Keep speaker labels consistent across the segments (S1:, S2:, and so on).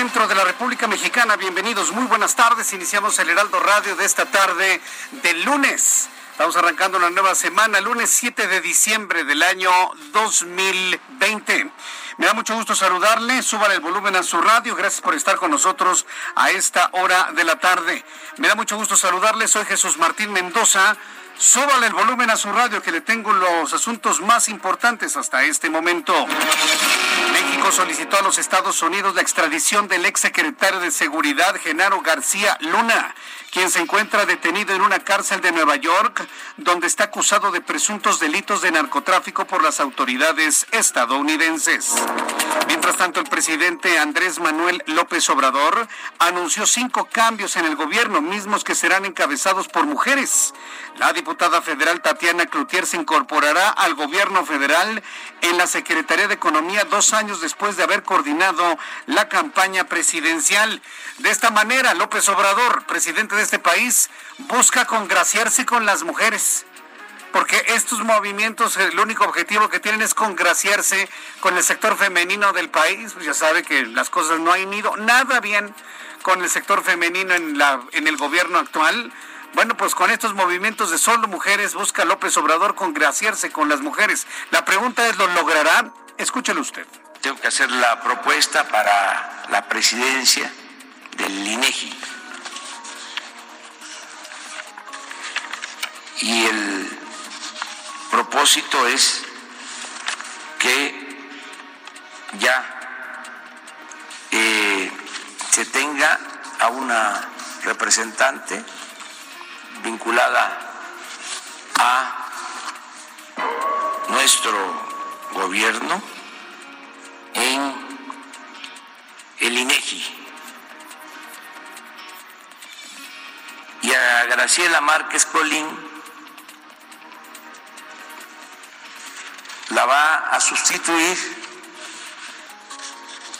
S1: Centro de la República Mexicana. Bienvenidos, muy buenas tardes. Iniciamos el Heraldo Radio de esta tarde del lunes. Estamos arrancando una nueva semana, lunes 7 de diciembre del año 2020. Me da mucho gusto saludarle, suban el volumen a su radio, gracias por estar con nosotros a esta hora de la tarde. Me da mucho gusto saludarle, soy Jesús Martín Mendoza. Súbale el volumen a su radio que le tengo los asuntos más importantes hasta este momento. México solicitó a los Estados Unidos la extradición del ex secretario de Seguridad, Genaro García Luna, quien se encuentra detenido en una cárcel de Nueva York, donde está acusado de presuntos delitos de narcotráfico por las autoridades estadounidenses. Mientras tanto, el presidente Andrés Manuel López Obrador anunció cinco cambios en el gobierno, mismos que serán encabezados por mujeres. La diputada federal Tatiana Cloutier se incorporará al gobierno federal en la Secretaría de Economía dos años después de haber coordinado la campaña presidencial. De esta manera, López Obrador, presidente de este país, busca congraciarse con las mujeres porque estos movimientos, el único objetivo que tienen es congraciarse con el sector femenino del país. Pues ya sabe que las cosas no han ido nada bien con el sector femenino en, la, en el gobierno actual. Bueno, pues con estos movimientos de solo mujeres busca López Obrador congraciarse con las mujeres. La pregunta es, ¿lo logrará? Escúchelo usted.
S2: Tengo que hacer la propuesta para la presidencia del INEGI. Y el propósito es que ya eh, se tenga a una representante vinculada a nuestro gobierno en el INEGI. Y a Graciela Márquez Colín va a sustituir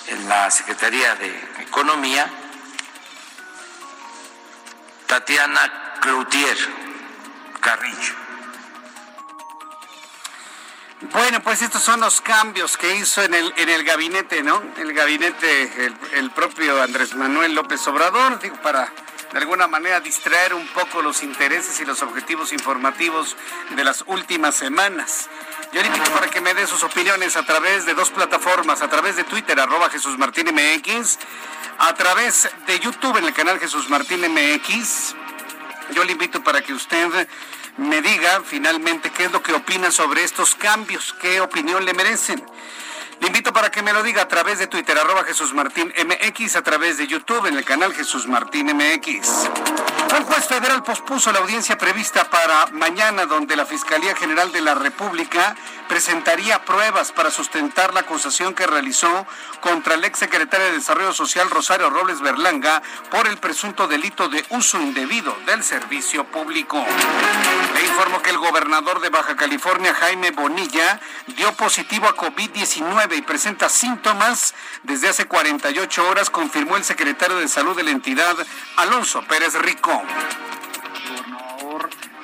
S2: en la Secretaría de Economía Tatiana Cloutier Carrillo.
S1: Bueno, pues estos son los cambios que hizo en el, en el gabinete, ¿no? El gabinete, el, el propio Andrés Manuel López Obrador, digo, para de alguna manera distraer un poco los intereses y los objetivos informativos de las últimas semanas. Yo le invito para que me dé sus opiniones a través de dos plataformas, a través de Twitter, arroba Jesús Martín MX, a través de YouTube en el canal Jesús Martín MX. Yo le invito para que usted me diga finalmente qué es lo que opina sobre estos cambios, qué opinión le merecen. Le invito para que me lo diga a través de Twitter, arroba Jesús Martín MX, a través de YouTube en el canal Jesús Martín MX. Un juez federal pospuso la audiencia prevista para mañana, donde la Fiscalía General de la República presentaría pruebas para sustentar la acusación que realizó contra el exsecretario de Desarrollo Social Rosario Robles Berlanga por el presunto delito de uso indebido del servicio público. Le informo que el gobernador de Baja California, Jaime Bonilla, dio positivo a COVID-19 y presenta síntomas desde hace 48 horas, confirmó el secretario de Salud de la entidad, Alonso Pérez Rico.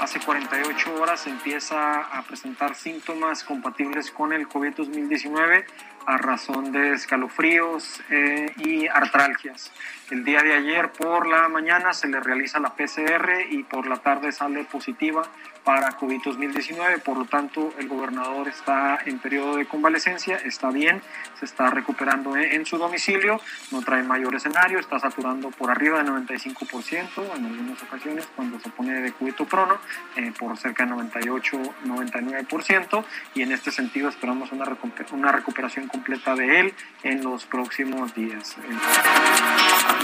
S3: hace 48 horas empieza a presentar síntomas compatibles con el COVID-2019. a razón de escalofríos eh, y artralgias. El día de ayer por la mañana se le realiza la PCR y por la tarde sale positiva para COVID-2019. Por lo tanto, el gobernador está en periodo de convalecencia, está bien, se está recuperando en, su domicilio, no trae mayor escenario, está saturando por arriba del 95% en algunas ocasiones cuando se pone de cubito prono, eh, por cerca de 98-99%, y en este sentido esperamos una, una recuperación completa de él en los próximos días.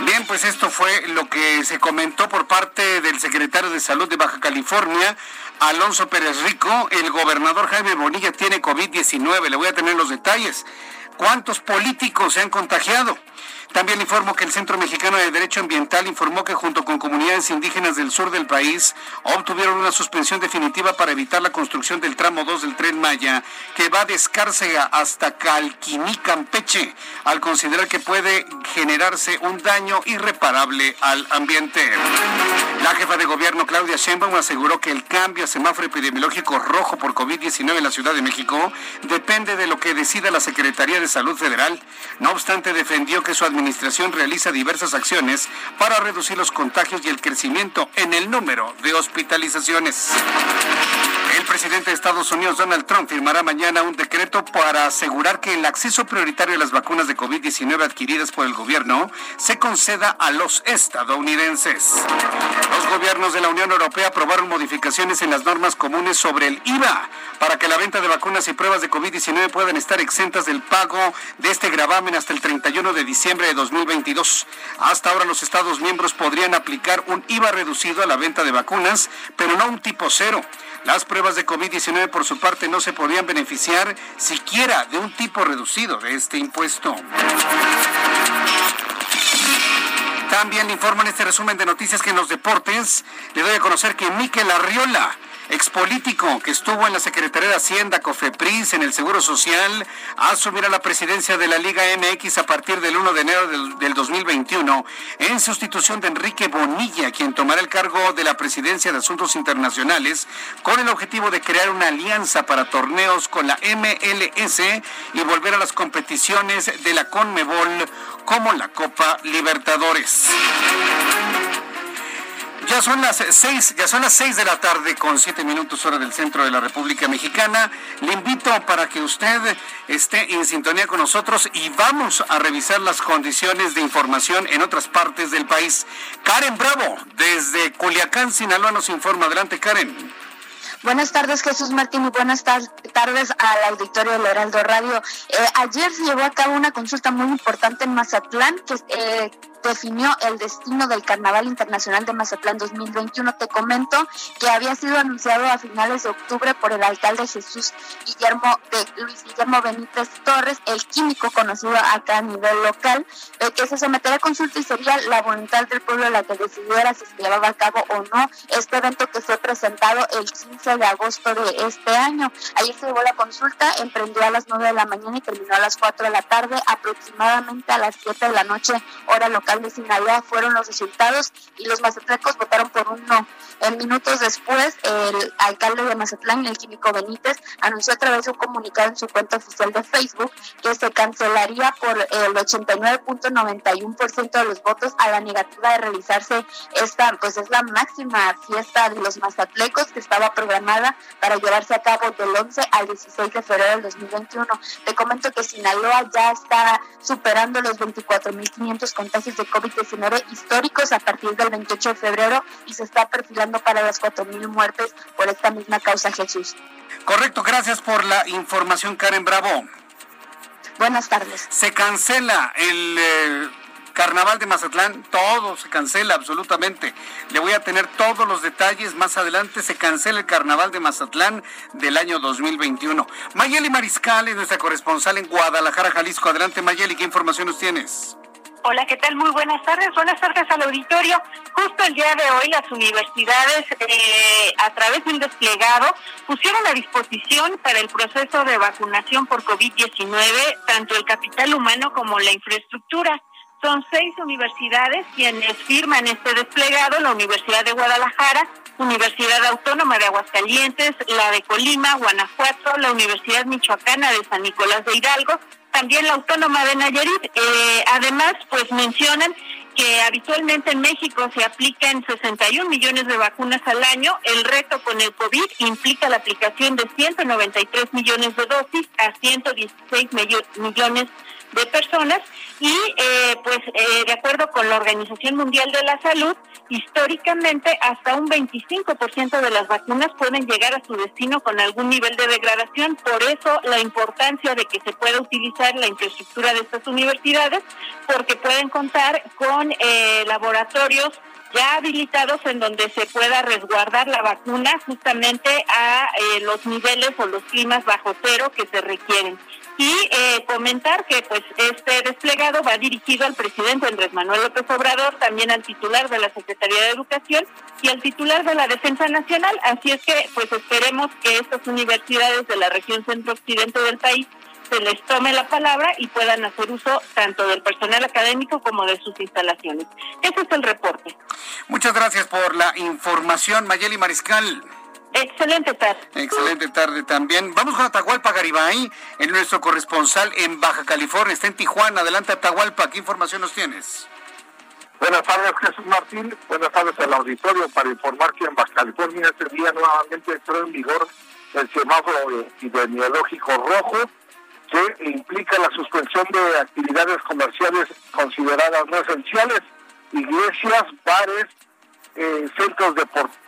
S1: Bien, pues esto fue lo que se comentó por parte del secretario de Salud de Baja California, Alonso Pérez Rico. El gobernador Jaime Bonilla tiene COVID-19. Le voy a tener los detalles. ¿Cuántos políticos se han contagiado? También informo que el Centro Mexicano de Derecho Ambiental informó que junto con comunidades indígenas del sur del país obtuvieron una suspensión definitiva para evitar la construcción del tramo 2 del tren Maya que va de Escárcega hasta Calquiní, Campeche, al considerar que puede generarse un daño irreparable al ambiente. La jefa de gobierno Claudia Sheinbaum aseguró que el cambio a semáforo epidemiológico rojo por COVID-19 en la Ciudad de México depende de lo que decida la Secretaría de Salud Federal. No obstante, defendió que su administración administración realiza diversas acciones para reducir los contagios y el crecimiento en el número de hospitalizaciones. El presidente de Estados Unidos, Donald Trump, firmará mañana un decreto para asegurar que el acceso prioritario a las vacunas de COVID-19 adquiridas por el gobierno se conceda a los estadounidenses. Los gobiernos de la Unión Europea aprobaron modificaciones en las normas comunes sobre el IVA para que la venta de vacunas y pruebas de COVID-19 puedan estar exentas del pago de este gravamen hasta el 31 de diciembre de 2022. Hasta ahora los Estados miembros podrían aplicar un IVA reducido a la venta de vacunas, pero no un tipo cero. Las pruebas de COVID-19 por su parte no se podrían beneficiar siquiera de un tipo reducido de este impuesto. También en este resumen de noticias que en los deportes le doy a conocer que Miquel Arriola expolítico que estuvo en la Secretaría de Hacienda, COFEPRIS, en el Seguro Social, asumirá la presidencia de la Liga MX a partir del 1 de enero del, 2021, en sustitución de Enrique Bonilla, quien tomará el cargo de la presidencia de Asuntos Internacionales, con el objetivo de crear una alianza para torneos con la MLS y volver a las competiciones de la CONMEBOL como la Copa Libertadores. Ya son las seis, ya son las seis de la tarde con siete minutos hora del centro de la República Mexicana. Le invito para que usted esté en sintonía con nosotros y vamos a revisar las condiciones de información en otras partes del país. Karen Bravo, desde Culiacán, Sinaloa, nos informa. Adelante, Karen.
S4: Buenas tardes, Jesús Martín, y buenas tardes al auditorio del Heraldo Radio. Eh, ayer se llevó a cabo una consulta muy importante en Mazatlán, que eh, definió el destino del Carnaval Internacional de Mazatlán 2021. Te comento que había sido anunciado a finales de octubre por el alcalde Jesús Guillermo de Luis Guillermo Benítez Torres, el químico conocido acá a nivel local, que se someterá a consulta y sería la voluntad del pueblo la que decidiera si se llevaba a cabo o no este evento que fue presentado el 15 de agosto de este año. Ayer se llevó la consulta, emprendió a las 9 de la mañana y terminó a las 4 de la tarde, aproximadamente a las 7 de la noche, hora local de Sinaloa fueron los resultados y los mazatlecos votaron por un no. En minutos después, el alcalde de Mazatlán, el químico Benítez, anunció a través de un comunicado en su cuenta oficial de Facebook que se cancelaría por el 89.91% de los votos a la negativa de realizarse esta, pues es la máxima fiesta de los mazatlecos que estaba programada para llevarse a cabo del 11 al 16 de febrero del 2021. Te comento que Sinaloa ya está superando los 24.500 contagios de COVID-19 históricos a partir del 28 de febrero y se está perfilando para las 4.000 muertes por esta misma causa, Jesús.
S1: Correcto, gracias por la información, Karen Bravo.
S4: Buenas tardes.
S1: Se cancela el... Eh, Carnaval de Mazatlán, todo se cancela absolutamente. Le voy a tener todos los detalles más adelante. Se cancela el Carnaval de Mazatlán del año 2021. Mayeli Mariscal es nuestra corresponsal en Guadalajara, Jalisco. Adelante, Mayeli, ¿qué información nos tienes?
S5: Hola, ¿qué tal? Muy buenas tardes. Buenas tardes al auditorio. Justo el día de hoy las universidades, eh, a través de un desplegado, pusieron a disposición para el proceso de vacunación por COVID-19 tanto el capital humano como la infraestructura. Son seis universidades quienes firman este desplegado, la Universidad de Guadalajara, Universidad Autónoma de Aguascalientes, la de Colima, Guanajuato, la Universidad Michoacana de San Nicolás de Hidalgo, también la autónoma de Nayarit. Eh, además, pues mencionan que habitualmente en México se aplican 61 millones de vacunas al año. El reto con el COVID implica la aplicación de 193 millones de dosis a 116 millones de personas y eh, pues eh, de acuerdo con la Organización Mundial de la Salud, históricamente hasta un 25% de las vacunas pueden llegar a su destino con algún nivel de degradación, por eso la importancia de que se pueda utilizar la infraestructura de estas universidades, porque pueden contar con eh, laboratorios ya habilitados en donde se pueda resguardar la vacuna justamente a los niveles o los climas bajo cero que se requieren y eh, comentar que pues este desplegado va dirigido al presidente Andrés Manuel López Obrador, también al titular de la Secretaría de Educación y al titular de la Defensa Nacional, así es que pues esperemos que estas universidades de la región centro-occidente del país se les tome la palabra y puedan hacer uso tanto del personal académico como de sus instalaciones. Ese es el reporte.
S1: Muchas gracias por la información, Mayeli Mariscal.
S5: Excelente tarde.
S1: Excelente tarde también. Vamos con Atahualpa Garibay, en nuestro corresponsal en Baja California, está en Tijuana. Adelante Atahualpa, ¿qué información nos tienes?
S6: Buenas tardes, Jesús Martín. Buenas tardes al auditorio para informar que en Baja California este día nuevamente entró en vigor el semáforo epidemiológico rojo que implica la suspensión de actividades comerciales consideradas no esenciales, iglesias, bares, eh, centros deportivos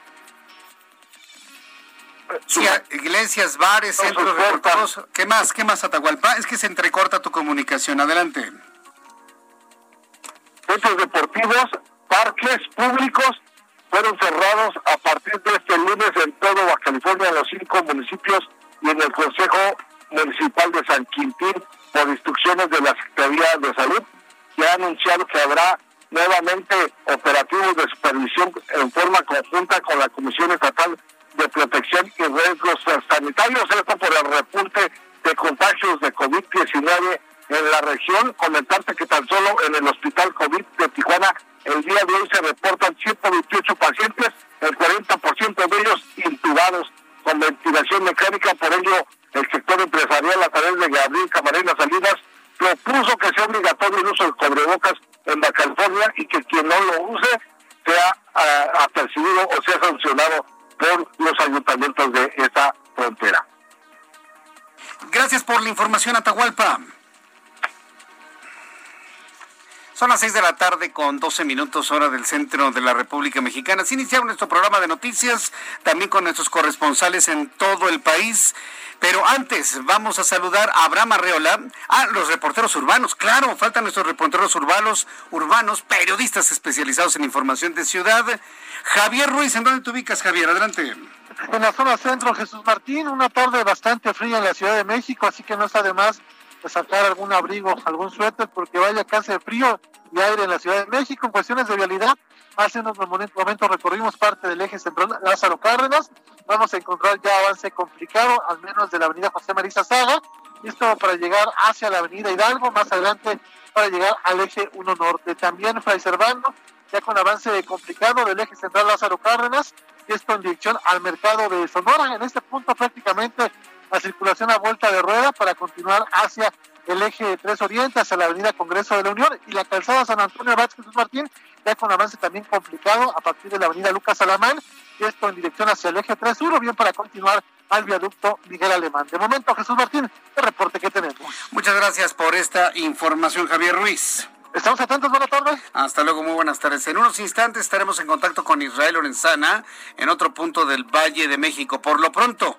S1: Sí, iglesias, bares, centros deportivos. ¿Qué más? ¿Qué más, Atahualpa? Es que se entrecorta tu comunicación. Adelante.
S6: Centros deportivos, parques públicos fueron cerrados a partir de este lunes en todo Baja California, en los cinco municipios y en el Consejo Municipal de San Quintín por instrucciones de la Secretaría de Salud, que ha anunciado que habrá nuevamente operativos de supervisión en forma conjunta con la Comisión Estatal de protección y riesgos sanitarios, esto por el repunte de contagios de COVID-19 en la región. Comentarte que tan solo en el Hospital COVID de Tijuana el día de hoy se reportan 128 pacientes, el 40% de ellos intubados con ventilación mecánica, por ello el sector empresarial a través de Gabriel Camarena Salinas propuso que sea obligatorio el uso del cobrebocas en la California y que quien no lo use sea uh, apercibido o sea sancionado por los ayuntamientos de esa frontera.
S1: Gracias por la información, Atahualpa. Son las seis de la tarde con 12 minutos hora del centro de la República Mexicana. Se inicia nuestro programa de noticias, también con nuestros corresponsales en todo el país. Pero antes vamos a saludar a Abraham Arreola, a los reporteros urbanos. Claro, faltan nuestros reporteros urbanos, urbanos, periodistas especializados en información de ciudad. Javier Ruiz, ¿en dónde te ubicas, Javier? Adelante.
S7: En la zona centro, Jesús Martín, una tarde bastante fría en la Ciudad de México, así que no está de más sacar algún abrigo, algún suéter, porque vaya casi de frío y aire en la Ciudad de México. En cuestiones de vialidad, hace unos momentos recorrimos parte del eje central Lázaro Cárdenas. Vamos a encontrar ya avance complicado, al menos de la avenida José Marisa Saga. Esto para llegar hacia la avenida Hidalgo, más adelante para llegar al eje 1 Norte. También Fray Servando, ya con avance complicado del eje central Lázaro Cárdenas, esto en dirección al mercado de Sonora. En este punto prácticamente la circulación a vuelta de rueda para continuar hacia el eje 3 Oriente, hacia la avenida Congreso de la Unión y la calzada San Antonio Vázquez Martín, ya con avance también complicado a partir de la avenida Lucas Alamán, y esto en dirección hacia el eje 3 Sur, bien para continuar al viaducto Miguel Alemán. De momento, Jesús Martín, el reporte que tenemos.
S1: Muchas gracias por esta información, Javier Ruiz.
S7: Estamos atentos, buenas tardes.
S1: Hasta luego, muy buenas tardes. En unos instantes estaremos en contacto con Israel Lorenzana en otro punto del Valle de México. Por lo pronto,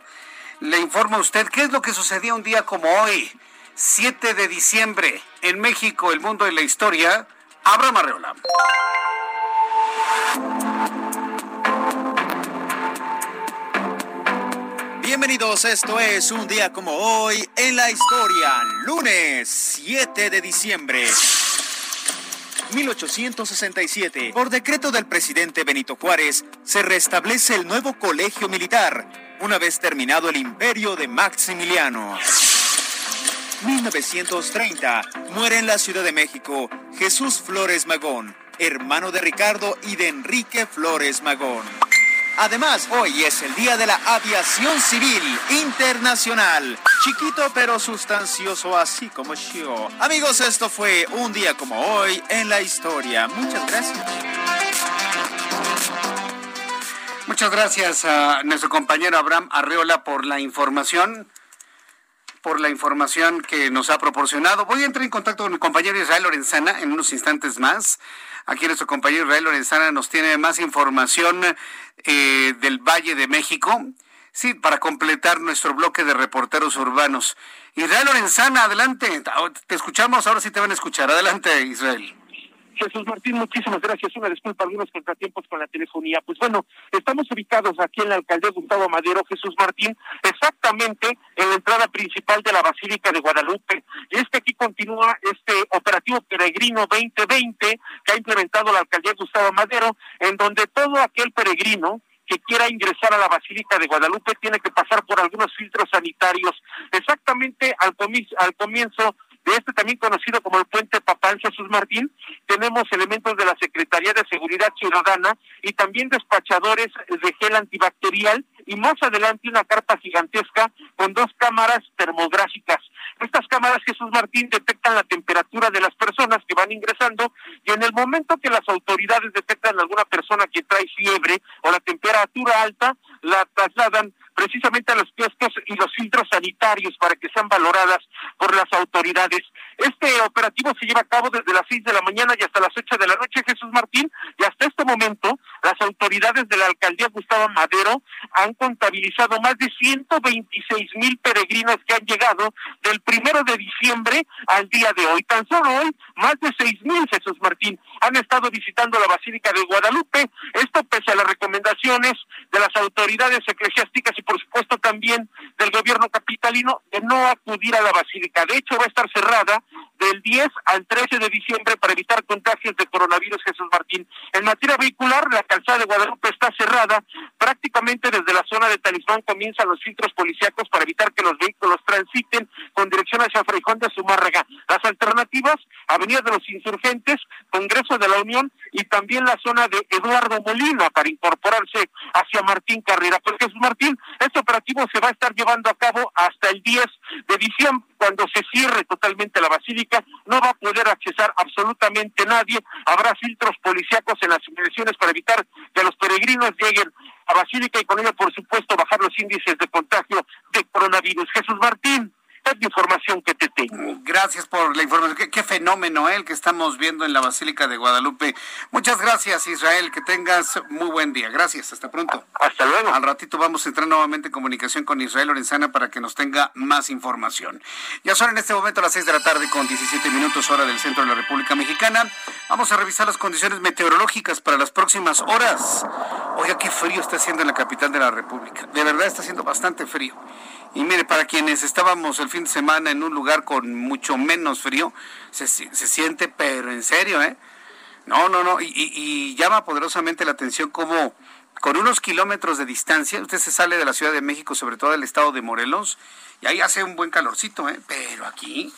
S1: le informo a usted qué es lo que sucedía un día como hoy, 7 de diciembre, en México, el mundo y la historia. Abraham Arreola. Bienvenidos, esto es un día como hoy en la historia, lunes 7 de diciembre. 1867, por decreto del presidente Benito Juárez, se restablece el nuevo colegio militar, una vez terminado el imperio de Maximiliano. 1930, muere en la Ciudad de México Jesús Flores Magón, hermano de Ricardo y de Enrique Flores Magón. Además, hoy es el Día de la Aviación Civil Internacional.
S8: chiquito pero sustancioso, así como yo. Amigos, esto fue un día como hoy en la historia. Muchas gracias.
S1: Muchas gracias a nuestro compañero Abraham Arreola por la información por la información que nos ha proporcionado. Voy a entrar en contacto con mi compañero Israel Lorenzana en unos instantes más. Aquí nuestro compañero Israel Lorenzana nos tiene más información eh, del Valle de México. Sí, para completar nuestro bloque de reporteros urbanos. Israel Lorenzana, adelante. Te escuchamos, ahora sí te van a escuchar. Adelante, Israel.
S9: Jesús Martín, muchísimas gracias. Una disculpa, algunos contratiempos con la telefonía. Pues bueno, estamos ubicados aquí en la alcaldía Gustavo Madero, Jesús Martín, exactamente en la entrada principal de la Basílica de Guadalupe. Y es que aquí continúa este operativo peregrino 2020 que ha implementado la alcaldía Gustavo Madero, en donde todo aquel peregrino que quiera ingresar a la Basílica de Guadalupe tiene que pasar por algunos filtros sanitarios. Exactamente al, al comienzo de este también conocido como el Puente Papal Jesús Martín, tenemos elementos de la Secretaría de Seguridad Ciudadana y también despachadores de gel antibacterial y más adelante una carpa gigantesca con dos cámaras termográficas. Estas cámaras, Jesús Martín, detectan la temperatura de las personas que van ingresando y en el momento que las autoridades detectan alguna persona que trae fiebre o la temperatura alta, la trasladan precisamente a los kioscos y los filtros sanitarios para que sean valoradas por las autoridades. Este operativo se lleva a cabo desde las seis de la mañana y hasta las ocho de la noche, Jesús Martín, y hasta este momento las autoridades de la alcaldía Gustavo Madero han contabilizado más de 126 mil peregrinos que han llegado del primero de diciembre al día de hoy. Tan solo hoy, más de seis mil, Jesús Martín, han estado visitando la Basílica de Guadalupe. Esto pese a las recomendaciones de las autoridades eclesiásticas y por supuesto también del gobierno capitalino de no acudir a la basílica. De hecho, va a estar cerrada del 10 al 13 de diciembre para evitar contagios de coronavirus, Jesús Martín. En materia vehicular, la calzada de Guadalupe está cerrada. Prácticamente desde la zona de Talismán comienzan los filtros policíacos para evitar que los vehículos transiten con dirección hacia Freijón de Zumárraga. Las alternativas, Avenida de los Insurgentes, Congreso de la Unión y también la zona de Eduardo Molina para incorporarse hacia Martín Carrera. Pues Jesús Martín, este operativo se va a estar llevando a cabo hasta el 10 de diciembre, cuando se cierre totalmente la basílica, no va a poder accesar absolutamente nadie. Habrá filtros policíacos en las inmediaciones para evitar que los peregrinos lleguen a Basílica y con ello, por supuesto, bajar los índices de contagio de coronavirus. Jesús Martín es la información que te tengo.
S1: Gracias por la información. Qué, fenómeno ¿eh? el que estamos viendo en la Basílica de Guadalupe. Muchas gracias, Israel. Que tengas muy buen día. Gracias. Hasta pronto.
S9: Hasta luego.
S1: Al ratito vamos a entrar nuevamente en comunicación con Israel Lorenzana para que nos tenga más información. Ya son en este momento las 6 de la tarde con 17 minutos hora del centro de la República Mexicana. Vamos a revisar las condiciones meteorológicas para las próximas horas. Oiga, qué frío está haciendo en la capital de la República. De verdad está haciendo bastante frío. Y mire, para quienes estábamos el fin de semana en un lugar con mucho menos frío, se, siente, pero en serio, ¿eh? No, no, no. Y, llama poderosamente la atención como con unos kilómetros de distancia, usted se sale de la Ciudad de México, sobre todo del estado de Morelos, y ahí hace un buen calorcito, ¿eh? Pero aquí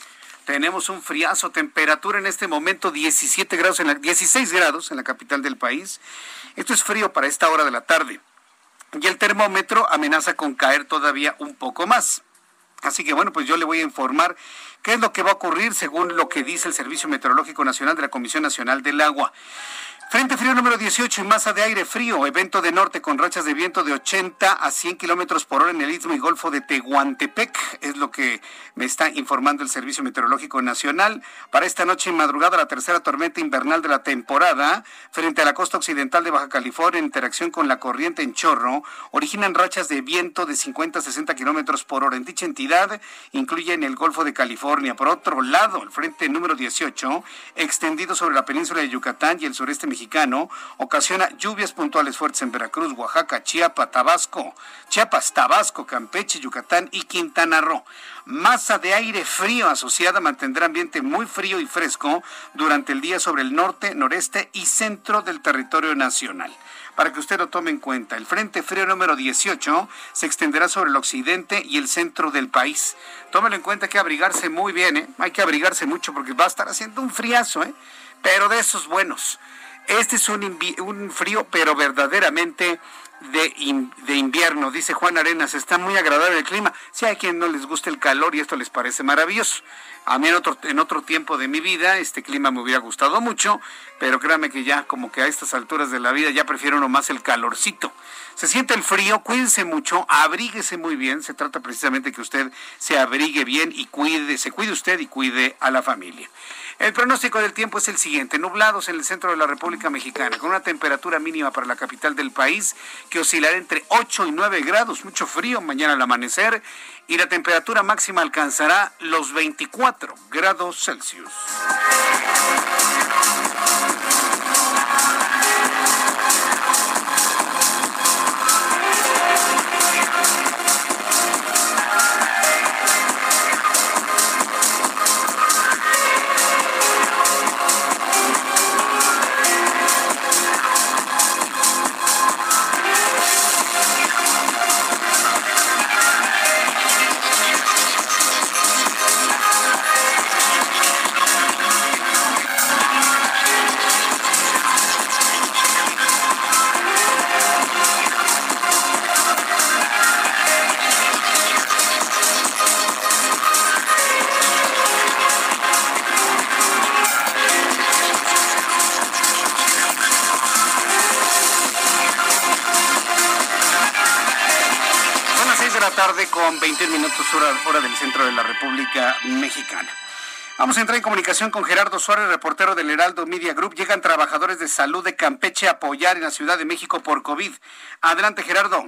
S1: tenemos un friazo, temperatura en este momento 17 grados, en la, 16 grados en la capital del país. Esto es frío para esta hora de la tarde y el termómetro amenaza con caer todavía un poco más. Así que bueno, pues yo le voy a informar qué es lo que va a ocurrir según lo que dice el Servicio Meteorológico Nacional de la Comisión Nacional del Agua. Frente frío número 18 y masa de aire frío, evento de norte con rachas de viento de 80 a 100 kilómetros por hora en el istmo y golfo de Tehuantepec, es lo que me está informando el Servicio Meteorológico Nacional. Para esta noche y madrugada, la tercera tormenta invernal de la temporada, frente a la costa occidental de Baja California, en interacción con la corriente en chorro, originan rachas de viento de 50 a 60 kilómetros por hora. En dicha entidad incluye en el golfo de California. Por otro lado, el frente número 18, extendido sobre la península de Yucatán y el sureste mexicano, mexicano ocasiona lluvias puntuales fuertes en Veracruz, Oaxaca, Chiapas, Tabasco, Chiapas, Tabasco, Campeche, Yucatán y Quintana Roo. Masa de aire frío asociada mantendrá ambiente muy frío y fresco durante el día sobre el norte, noreste y centro del territorio nacional para que usted lo tome en cuenta. El Frente Frío número 18 se extenderá sobre el occidente y el centro del país. Tómelo en cuenta que abrigarse muy bien, ¿eh? hay que abrigarse mucho porque va a estar haciendo un friazo, ¿eh? pero de esos buenos. Este es un, un frío, pero verdaderamente de, de, invierno, dice Juan Arenas, está muy agradable el clima. Si hay quien no les gusta el calor y esto les parece maravilloso. A mí en otro, en otro tiempo de mi vida este clima me hubiera gustado mucho, pero créame que ya como que a estas alturas de la vida ya prefiero nomás el calorcito. Se siente el frío, cuídense mucho, abríguese muy bien, se trata precisamente que usted se abrigue bien y cuide, se cuide usted y cuide a la familia. El pronóstico del tiempo es el siguiente. Nublados en el centro de la República Mexicana, con una temperatura mínima para la capital del país que oscilará entre 8 y 9 grados, mucho frío mañana al amanecer, y la temperatura máxima alcanzará los 24 grados Celsius. Con 20 minutos hora, del centro de la República Mexicana. Vamos a entrar en comunicación con Gerardo Suárez, reportero del Heraldo Media Group. Llegan trabajadores de salud de Campeche a apoyar en la Ciudad de México por COVID. Adelante, Gerardo.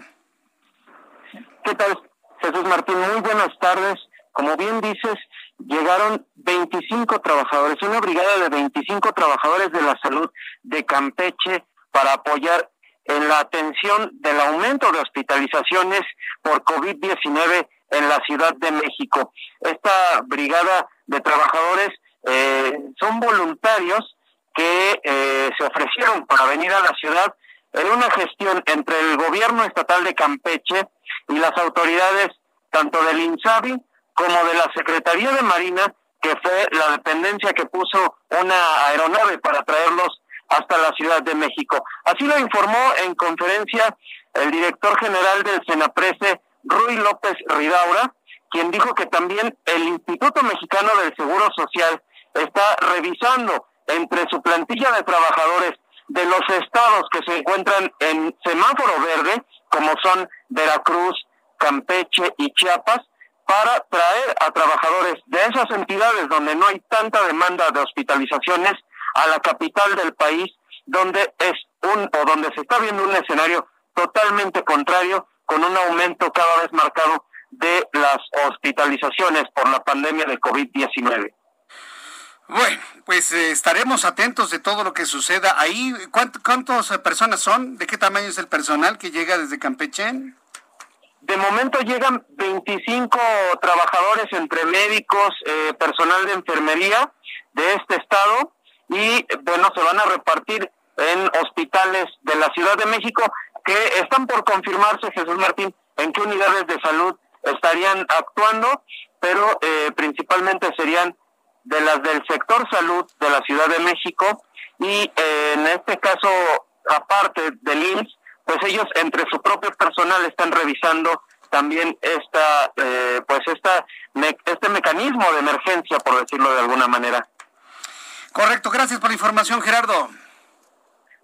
S10: ¿Qué tal, Jesús Martín? Muy buenas tardes. Como bien dices, llegaron 25 trabajadores, una brigada de 25 trabajadores de la salud de Campeche para apoyar en la atención del aumento de hospitalizaciones por COVID-19 en la Ciudad de México. Esta brigada de trabajadores eh, son voluntarios que eh, se ofrecieron para venir a la ciudad en una gestión entre el gobierno estatal de Campeche y las autoridades tanto del INSABI como de la Secretaría de Marina, que fue la dependencia que puso una aeronave para traerlos hasta la Ciudad de México. Así lo informó en conferencia el director general del Senaprese, Rui López Ridaura, quien dijo que también el Instituto Mexicano del Seguro Social está revisando entre su plantilla de trabajadores de los estados que se encuentran en semáforo verde, como son Veracruz, Campeche y Chiapas, para traer a trabajadores de esas entidades donde no hay tanta demanda de hospitalizaciones a la capital del país, donde es un o donde se está viendo un escenario totalmente contrario, con un aumento cada vez marcado de las hospitalizaciones por la pandemia de COVID-19.
S1: Bueno, pues eh, estaremos atentos de todo lo que suceda ahí. ¿Cuántas personas son? ¿De qué tamaño es el personal que llega desde Campeche?
S10: De momento llegan 25 trabajadores entre médicos, eh, personal de enfermería de este estado y bueno, se van a repartir en hospitales de la Ciudad de México que están por confirmarse, Jesús Martín, en qué unidades de salud estarían actuando, pero eh, principalmente serían de las del sector salud de la Ciudad de México y eh, en este caso, aparte del IMSS, pues ellos entre su propio personal están revisando también esta, eh, pues esta, este mecanismo de emergencia, por decirlo de alguna manera.
S1: Correcto, gracias por la información, Gerardo.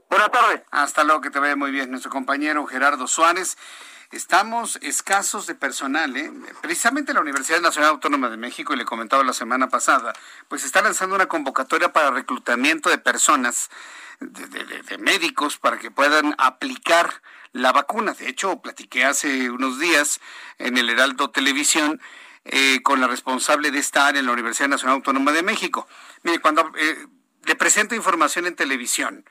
S10: Buenas tardes.
S1: Hasta luego, que te vaya muy bien. Nuestro compañero Gerardo Suárez. Estamos escasos de personal, ¿eh? Precisamente la Universidad Nacional Autónoma de México, y le comentaba la semana pasada, pues está lanzando una convocatoria para reclutamiento de personas, de médicos, para que puedan aplicar la vacuna. De hecho, platiqué hace unos días en el Heraldo Televisión eh, con la responsable de esta área en la Universidad Nacional Autónoma de México. Mire, cuando eh, le presento información en televisión,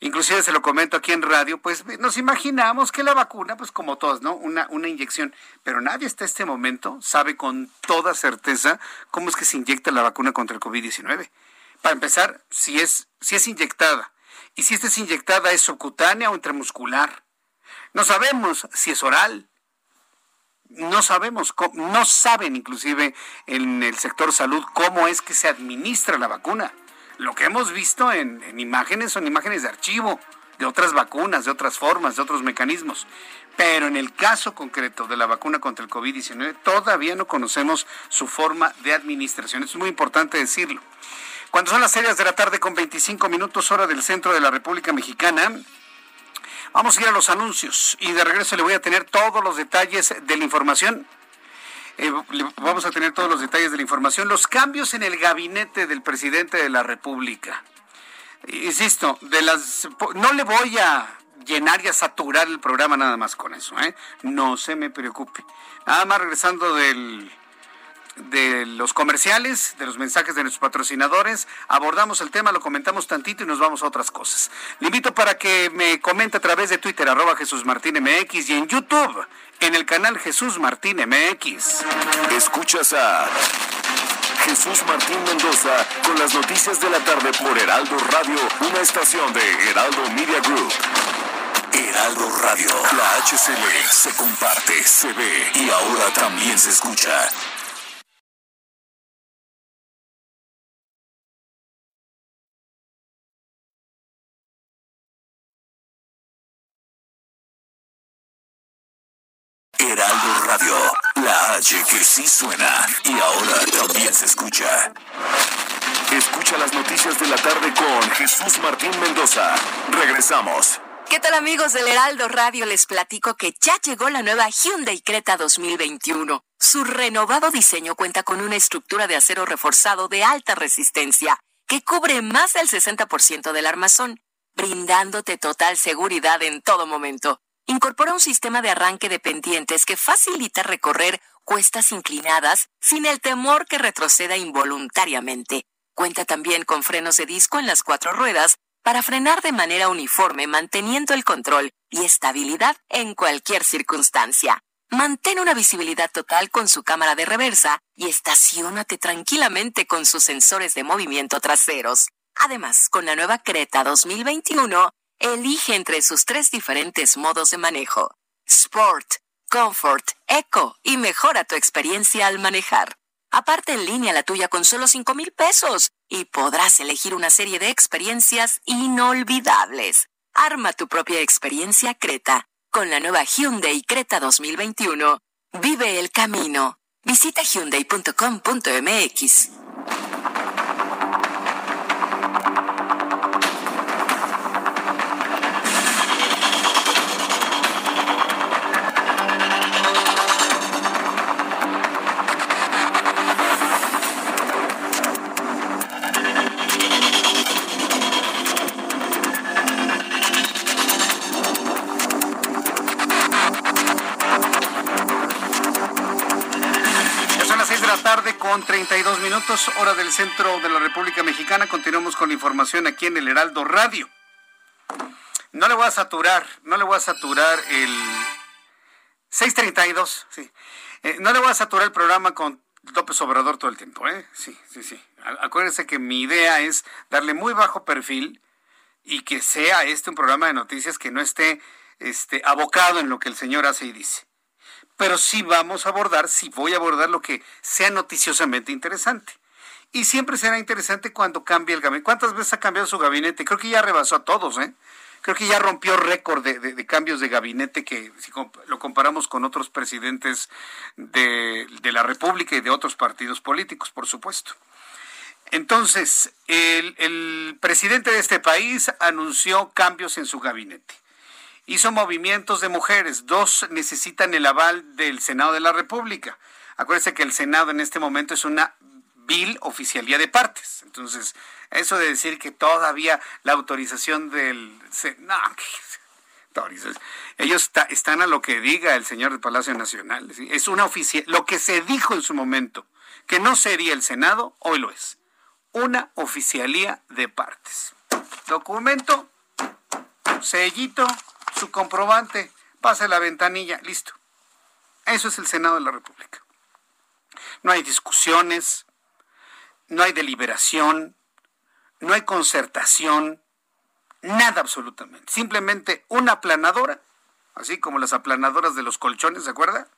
S1: inclusive se lo comento aquí en radio, pues nos imaginamos que la vacuna, pues como todos, ¿no? Una, una inyección, pero nadie hasta este momento sabe con toda certeza cómo es que se inyecta la vacuna contra el COVID-19. Para empezar, si es, si es inyectada, y si esta es inyectada es subcutánea o intramuscular. No sabemos si es oral, no sabemos, no saben inclusive en el sector salud cómo es que se administra la vacuna. Lo que hemos visto en, en imágenes son imágenes de archivo, de otras vacunas, de otras formas, de otros mecanismos. Pero en el caso concreto de la vacuna contra el COVID-19, todavía no conocemos su forma de administración. es muy importante decirlo. Cuando son las series de la tarde con 25 minutos hora del centro de la República Mexicana, vamos a ir a los anuncios y de regreso le voy a tener todos los detalles de la información. Eh, vamos a tener todos los detalles de la información. Los cambios en el gabinete del presidente de la República. Insisto, de las no le voy a llenar y a saturar el programa nada más con eso, ¿eh? No se me preocupe. Nada más regresando del de los comerciales, de los mensajes de nuestros patrocinadores, abordamos el tema, lo comentamos tantito y nos vamos a otras cosas. Le invito para que me comente a través de Twitter, arroba Jesús Martín MX y en YouTube, en el canal Jesús Martín MX.
S11: Escuchas a Jesús Martín Mendoza con las noticias de la tarde por Heraldo Radio, una estación de Heraldo Media Group. Heraldo Radio, la HCL se comparte, se ve y ahora también se escucha. H que sí suena y ahora también se escucha. Escucha las noticias de la tarde con Jesús Martín Mendoza. Regresamos.
S12: ¿Qué tal amigos del Heraldo Radio? Les platico que ya llegó la nueva Hyundai Creta 2021. Su renovado diseño cuenta con una estructura de acero reforzado de alta resistencia que cubre más del 60% del armazón, brindándote total seguridad en todo momento. Incorpora un sistema de arranque de pendientes que facilita recorrer cuestas inclinadas sin el temor que retroceda involuntariamente. Cuenta también con frenos de disco en las cuatro ruedas para frenar de manera uniforme manteniendo el control y estabilidad en cualquier circunstancia. Mantén una visibilidad total con su cámara de reversa y estacionate tranquilamente con sus sensores de movimiento traseros. Además, con la nueva Creta 2021, elige entre sus tres diferentes modos de manejo. Sport, Comfort, Eco y mejora tu experiencia al manejar. Aparte en línea la tuya con solo 5 mil pesos y podrás elegir una serie de experiencias inolvidables. Arma tu propia experiencia Creta con la nueva Hyundai Creta 2021. Vive el camino. Visita hyundai.com.mx.
S1: con 32 minutos, hora del centro de la República Mexicana. Continuamos con la información aquí en el Heraldo Radio. No le voy a saturar, no le voy a saturar el 632, sí. Eh, no le voy a saturar el programa con López Obrador todo el tiempo, ¿eh? Sí, sí, sí. Acuérdense que mi idea es darle muy bajo perfil y que sea este un programa de noticias que no esté este, abocado en lo que el señor hace y dice pero sí vamos a abordar, sí voy a abordar lo que sea noticiosamente interesante. Y siempre será interesante cuando cambie el gabinete. ¿Cuántas veces ha cambiado su gabinete? Creo que ya rebasó a todos, ¿eh? Creo que ya rompió récord de, cambios de gabinete que si lo comparamos con otros presidentes de, la República y de otros partidos políticos, por supuesto. Entonces, el presidente de este país anunció cambios en su gabinete hizo movimientos de mujeres. Dos necesitan el aval del Senado de la República. Acuérdense que el Senado en este momento es una vil oficialía de partes. Entonces, eso de decir que todavía la autorización del... No, ellos están a lo que diga el señor del Palacio Nacional. Es una oficial, lo que se dijo en su momento, que no sería el Senado, hoy lo es. Una oficialía de partes. Documento, sellito, su comprobante, pase la ventanilla, listo. Eso es el Senado de la República. No hay discusiones, no hay deliberación, no hay concertación, nada absolutamente. Simplemente una aplanadora, así como las aplanadoras de los colchones, ¿se acuerda?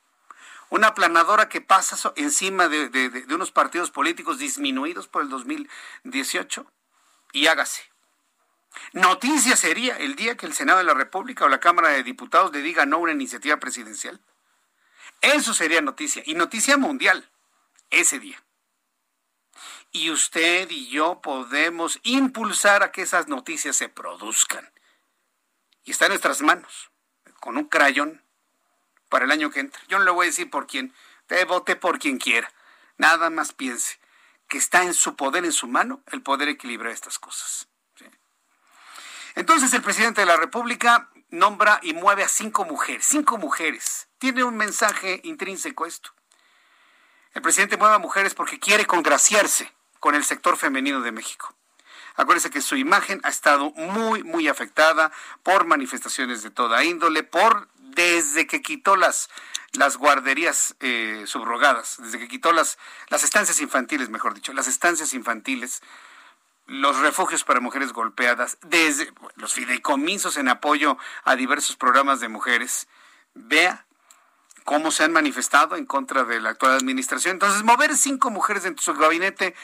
S1: Una aplanadora que pasa encima de, de unos partidos políticos disminuidos por el 2018 y hágase. Noticia sería el día que el Senado de la República o la Cámara de Diputados le diga no a una iniciativa presidencial. Eso sería noticia, y noticia mundial, ese día. Y usted y yo podemos impulsar a que esas noticias se produzcan. Y está en nuestras manos, con un crayón para el año que entra. Yo no le voy a decir por quién, te vote por quien quiera. Nada más piense que está en su poder, en su mano, el poder equilibrar estas cosas. Entonces el presidente de la República nombra y mueve a cinco mujeres, cinco mujeres. Tiene un mensaje intrínseco esto. El presidente mueve a mujeres porque quiere congraciarse con el sector femenino de México. Acuérdense que su imagen ha estado muy, muy afectada por manifestaciones de toda índole, por desde que quitó las, las guarderías eh, subrogadas, desde que quitó las, las estancias infantiles, mejor dicho, las estancias infantiles, los refugios para mujeres golpeadas, desde los fideicomisos en apoyo a diversos programas de mujeres. Vea cómo se han manifestado en contra de la actual administración. Entonces, mover cinco mujeres dentro de su gabinete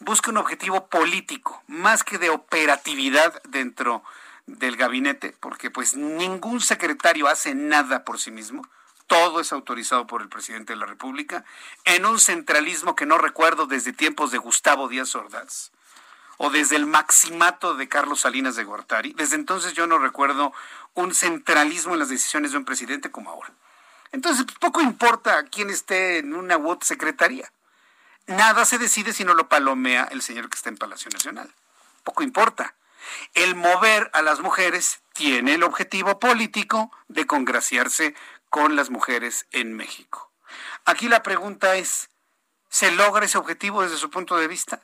S1: busca un objetivo político, más que de operatividad dentro del gabinete, porque pues ningún secretario hace nada por sí mismo. Todo es autorizado por el presidente de la República en un centralismo que no recuerdo desde tiempos de Gustavo Díaz Ordaz o desde el maximato de Carlos Salinas de Gortari. Desde entonces yo no recuerdo un centralismo en las decisiones de un presidente como ahora. Entonces, poco importa quién esté en una secretaría nada se decide si no lo palomea el señor que está en Palacio Nacional. Poco importa. El mover a las mujeres tiene el objetivo político de congraciarse con las mujeres en México. Aquí la pregunta es, ¿se logra ese objetivo desde su punto de vista?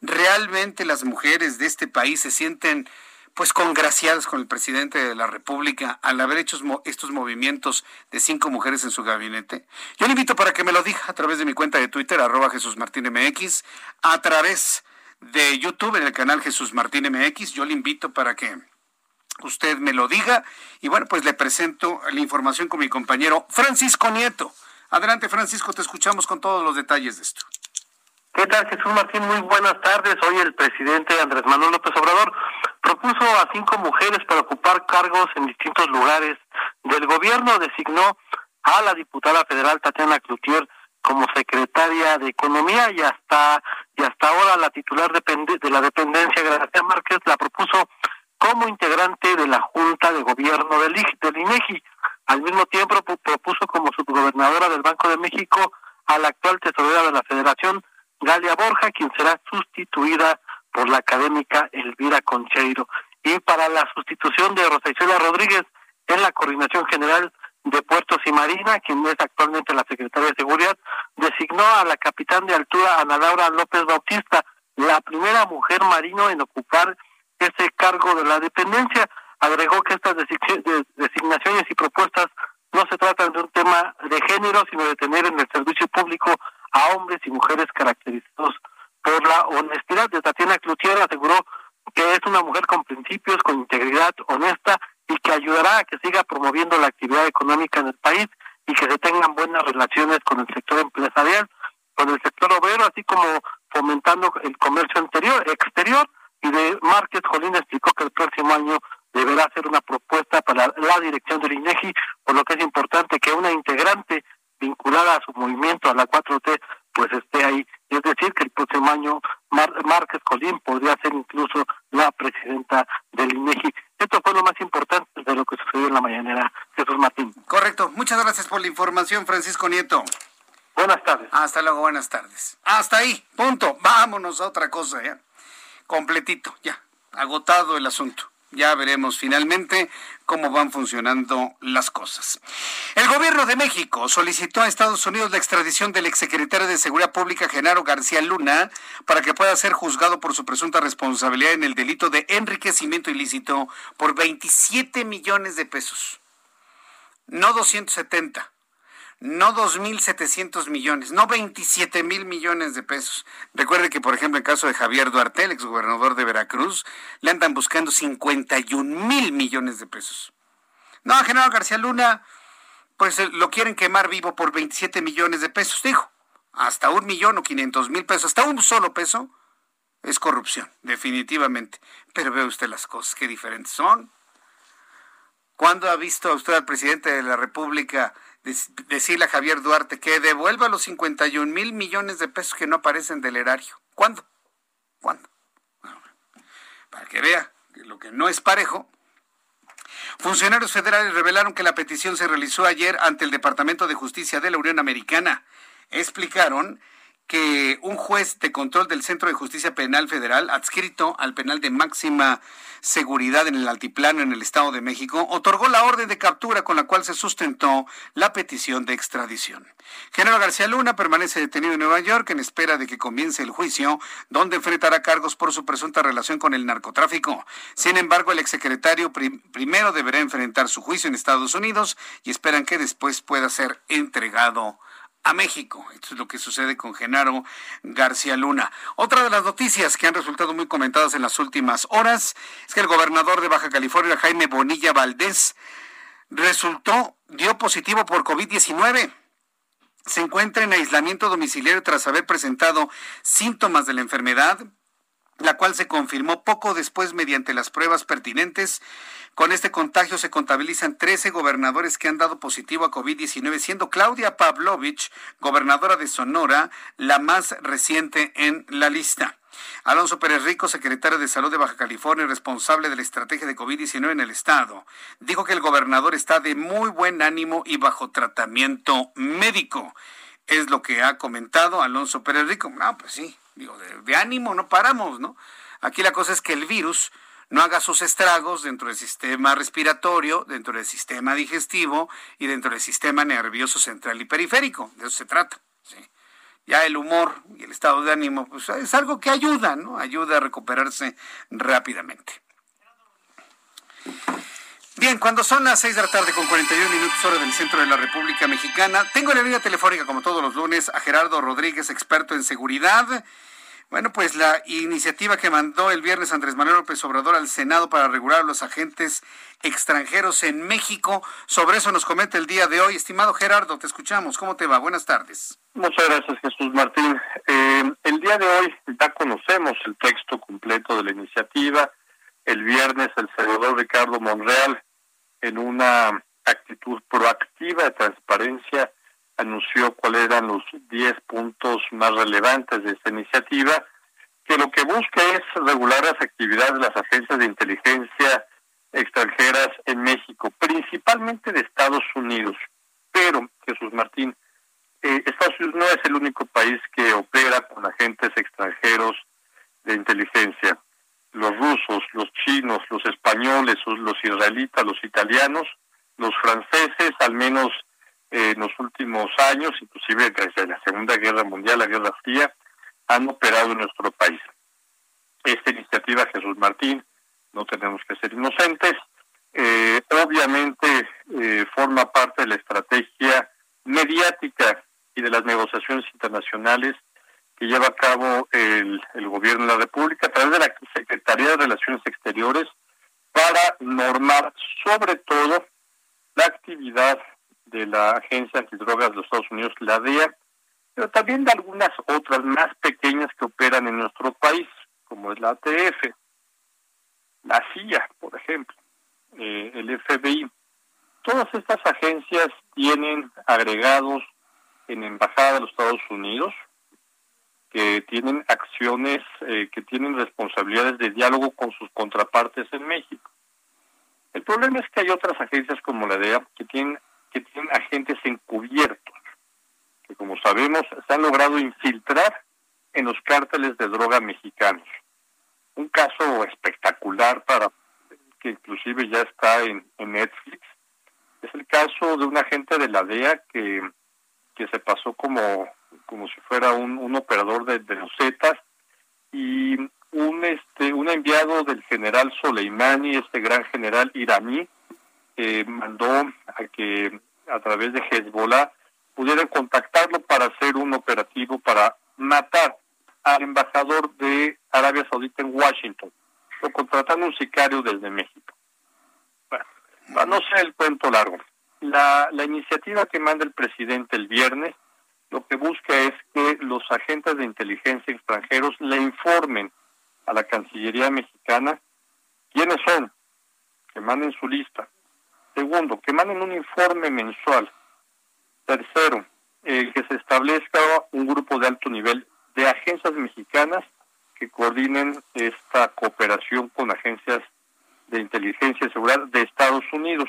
S1: ¿Realmente las mujeres de este país se sienten pues congraciadas con el presidente de la República al haber hecho estos movimientos de cinco mujeres en su gabinete? Yo le invito para que me lo diga a través de mi cuenta de Twitter, arroba Jesús Martín MX, a través de YouTube en el canal Jesús Martín MX. Yo le invito para que usted me lo diga. Y bueno, pues le presento la información con mi compañero Francisco Nieto. Adelante, Francisco, te escuchamos con todos los detalles de esto.
S13: ¿Qué tal, Jesús Martín? Muy buenas tardes. Hoy el presidente Andrés Manuel López Obrador propuso a cinco mujeres para ocupar cargos en distintos lugares del gobierno. Designó a la diputada federal Tatiana Cloutier como secretaria de Economía y hasta y hasta ahora la titular de la dependencia, Gracia Márquez, la propuso como integrante de la Junta de Gobierno del, del INEGI. Al mismo tiempo propuso como subgobernadora del Banco de México a la actual tesorera de la Federación, Galia Borja, quien será sustituida por la académica Elvira Concheiro. Y para la sustitución de Rosa Isela Rodríguez en la Coordinación General de Puertos y Marina, quien es actualmente la secretaria de Seguridad, designó a la capitán de altura Ana Laura López Bautista, la primera mujer marino en ocupar ese cargo de la dependencia. Agregó que estas designaciones y propuestas no se tratan de un tema de género, sino de tener en el servicio público a hombres y mujeres caracterizados por la honestidad. De Tatiana Cloutier aseguró que es una mujer con principios, con integridad, honesta y que ayudará a que siga promoviendo la actividad económica en el país y que se tengan buenas relaciones con el sector empresarial, con el sector obrero, así como fomentando el comercio interior, exterior. Y de Márquez Jolín explicó que el próximo año deberá hacer una propuesta para la dirección del INEGI, por lo que es importante que una integrante vinculada a su movimiento, a la 4T, pues esté ahí. Es decir, que el próximo año Márquez Colín podría ser incluso la presidenta del INEGI. Esto fue lo más importante de lo que sucedió en la mañanera, Jesús Martín.
S1: Correcto. Muchas gracias por la información, Francisco Nieto.
S13: Buenas tardes.
S1: Hasta luego, buenas tardes. Hasta ahí, punto. Vámonos a otra cosa, ya. Completito, ya. Agotado el asunto. Ya veremos finalmente cómo van funcionando las cosas. El gobierno de México solicitó a Estados Unidos la extradición del exsecretario de Seguridad Pública, Genaro García Luna, para que pueda ser juzgado por su presunta responsabilidad en el delito de enriquecimiento ilícito por 27 millones de pesos. No 270 no 2.700 millones, no 27 mil millones de pesos. Recuerde que, por ejemplo, en caso de Javier Duarte, el exgobernador de Veracruz, le andan buscando 51 mil millones de pesos. No, General García Luna, pues eh, lo quieren quemar vivo por 27 millones de pesos, dijo. Hasta un millón o 500 mil pesos, hasta un solo peso, es corrupción, definitivamente. Pero ve usted las cosas, qué diferentes son. ¿Cuándo ha visto usted al presidente de la República decirle a Javier Duarte que devuelva los 51 mil millones de pesos que no aparecen del erario? ¿Cuándo? ¿Cuándo? Para que vea lo que no es parejo. Funcionarios federales revelaron que la petición se realizó ayer ante el Departamento de Justicia de la Unión Americana. Explicaron que un juez de control del Centro de Justicia Penal Federal, adscrito al penal de máxima seguridad en el Altiplano en el Estado de México, otorgó la orden de captura con la cual se sustentó la petición de extradición. General García Luna permanece detenido en Nueva York en espera de que comience el juicio, donde enfrentará cargos por su presunta relación con el narcotráfico. Sin embargo, el exsecretario primero deberá enfrentar su juicio en Estados Unidos y esperan que después pueda ser entregado a México. Esto es lo que sucede con Genaro García Luna. Otra de las noticias que han resultado muy comentadas en las últimas horas es que el gobernador de Baja California, Jaime Bonilla Valdés, resultó, dio positivo por COVID-19. Se encuentra en aislamiento domiciliario tras haber presentado síntomas de la enfermedad, la cual se confirmó poco después mediante las pruebas pertinentes con este contagio se contabilizan 13 gobernadores que han dado positivo a COVID-19, siendo Claudia Pavlovich, gobernadora de Sonora, la más reciente en la lista. Alonso Pérez Rico, secretario de Salud de Baja California y responsable de la estrategia de COVID-19 en el estado, dijo que el gobernador está de muy buen ánimo y bajo tratamiento médico. Es lo que ha comentado Alonso Pérez Rico. No, pues sí, digo, de, ánimo no paramos, ¿no? Aquí la cosa es que el virus no haga sus estragos dentro del sistema respiratorio, dentro del sistema digestivo y dentro del sistema nervioso central y periférico. De eso se trata. Ya el humor y el estado de ánimo pues, es algo que ayuda, ¿no? Ayuda a recuperarse rápidamente. Bien, cuando son las 6 de la tarde con 41 minutos hora del centro de la República Mexicana, tengo en la línea telefónica como todos los lunes a Gerardo Rodríguez, experto en seguridad. Bueno, pues la iniciativa que mandó el viernes Andrés Manuel López Obrador al Senado para regular los agentes extranjeros en México, sobre eso nos comenta el día de hoy. Estimado Gerardo, te escuchamos. ¿Cómo te va? Buenas tardes.
S14: Muchas gracias, Jesús Martín. Eh, el día de hoy ya conocemos el texto completo de la iniciativa. El viernes el senador Ricardo Monreal, en una actitud proactiva de transparencia, anunció cuáles eran los 10 puntos más relevantes de esta iniciativa, que lo que busca es regular las actividades de las agencias de inteligencia extranjeras en México, principalmente de Estados Unidos. Pero, Jesús Martín, eh, Estados Unidos no es el único país que opera con agentes extranjeros de inteligencia. Los rusos, los chinos, los españoles, los israelitas, los italianos, los franceses, al menos en los últimos años, inclusive desde la Segunda Guerra Mundial, la Guerra Fría, han operado en nuestro país. Esta iniciativa, Jesús Martín, no tenemos que ser inocentes, eh, obviamente eh, forma parte de la estrategia mediática y de las negociaciones internacionales que lleva a cabo el, el gobierno de la República a través de la Secretaría de Relaciones Exteriores para normar sobre todo la actividad de la Agencia Antidrogas de los Estados Unidos, la DEA, pero también de algunas otras más pequeñas que operan en nuestro país, como es la ATF, la CIA, por ejemplo, eh, el FBI. Todas estas agencias tienen agregados en Embajada de los Estados Unidos, que tienen acciones, eh, que tienen responsabilidades de diálogo con sus contrapartes en México. El problema es que hay otras agencias como la DEA que tienen que tienen agentes encubiertos, que como sabemos se han logrado infiltrar en los cárteles de droga mexicanos. Un caso espectacular para que inclusive ya está en, Netflix es el caso de un agente de la DEA que, que se pasó como, como si fuera un, un operador de, de los Zetas y un este un enviado del general Soleimani, este gran general iraní, eh, mandó a que a través de Hezbollah pudieran contactarlo para hacer un operativo para matar al embajador de Arabia Saudita en Washington, o contratando un sicario desde México. Bueno, no sé el cuento largo. La, la iniciativa que manda el presidente el viernes lo que busca es que los agentes de inteligencia extranjeros le informen a la Cancillería mexicana quiénes son, que manden su lista. Segundo, que manden un informe mensual. Tercero, eh, que se establezca un grupo de alto nivel de agencias mexicanas que coordinen esta cooperación con agencias de inteligencia y seguridad de Estados Unidos.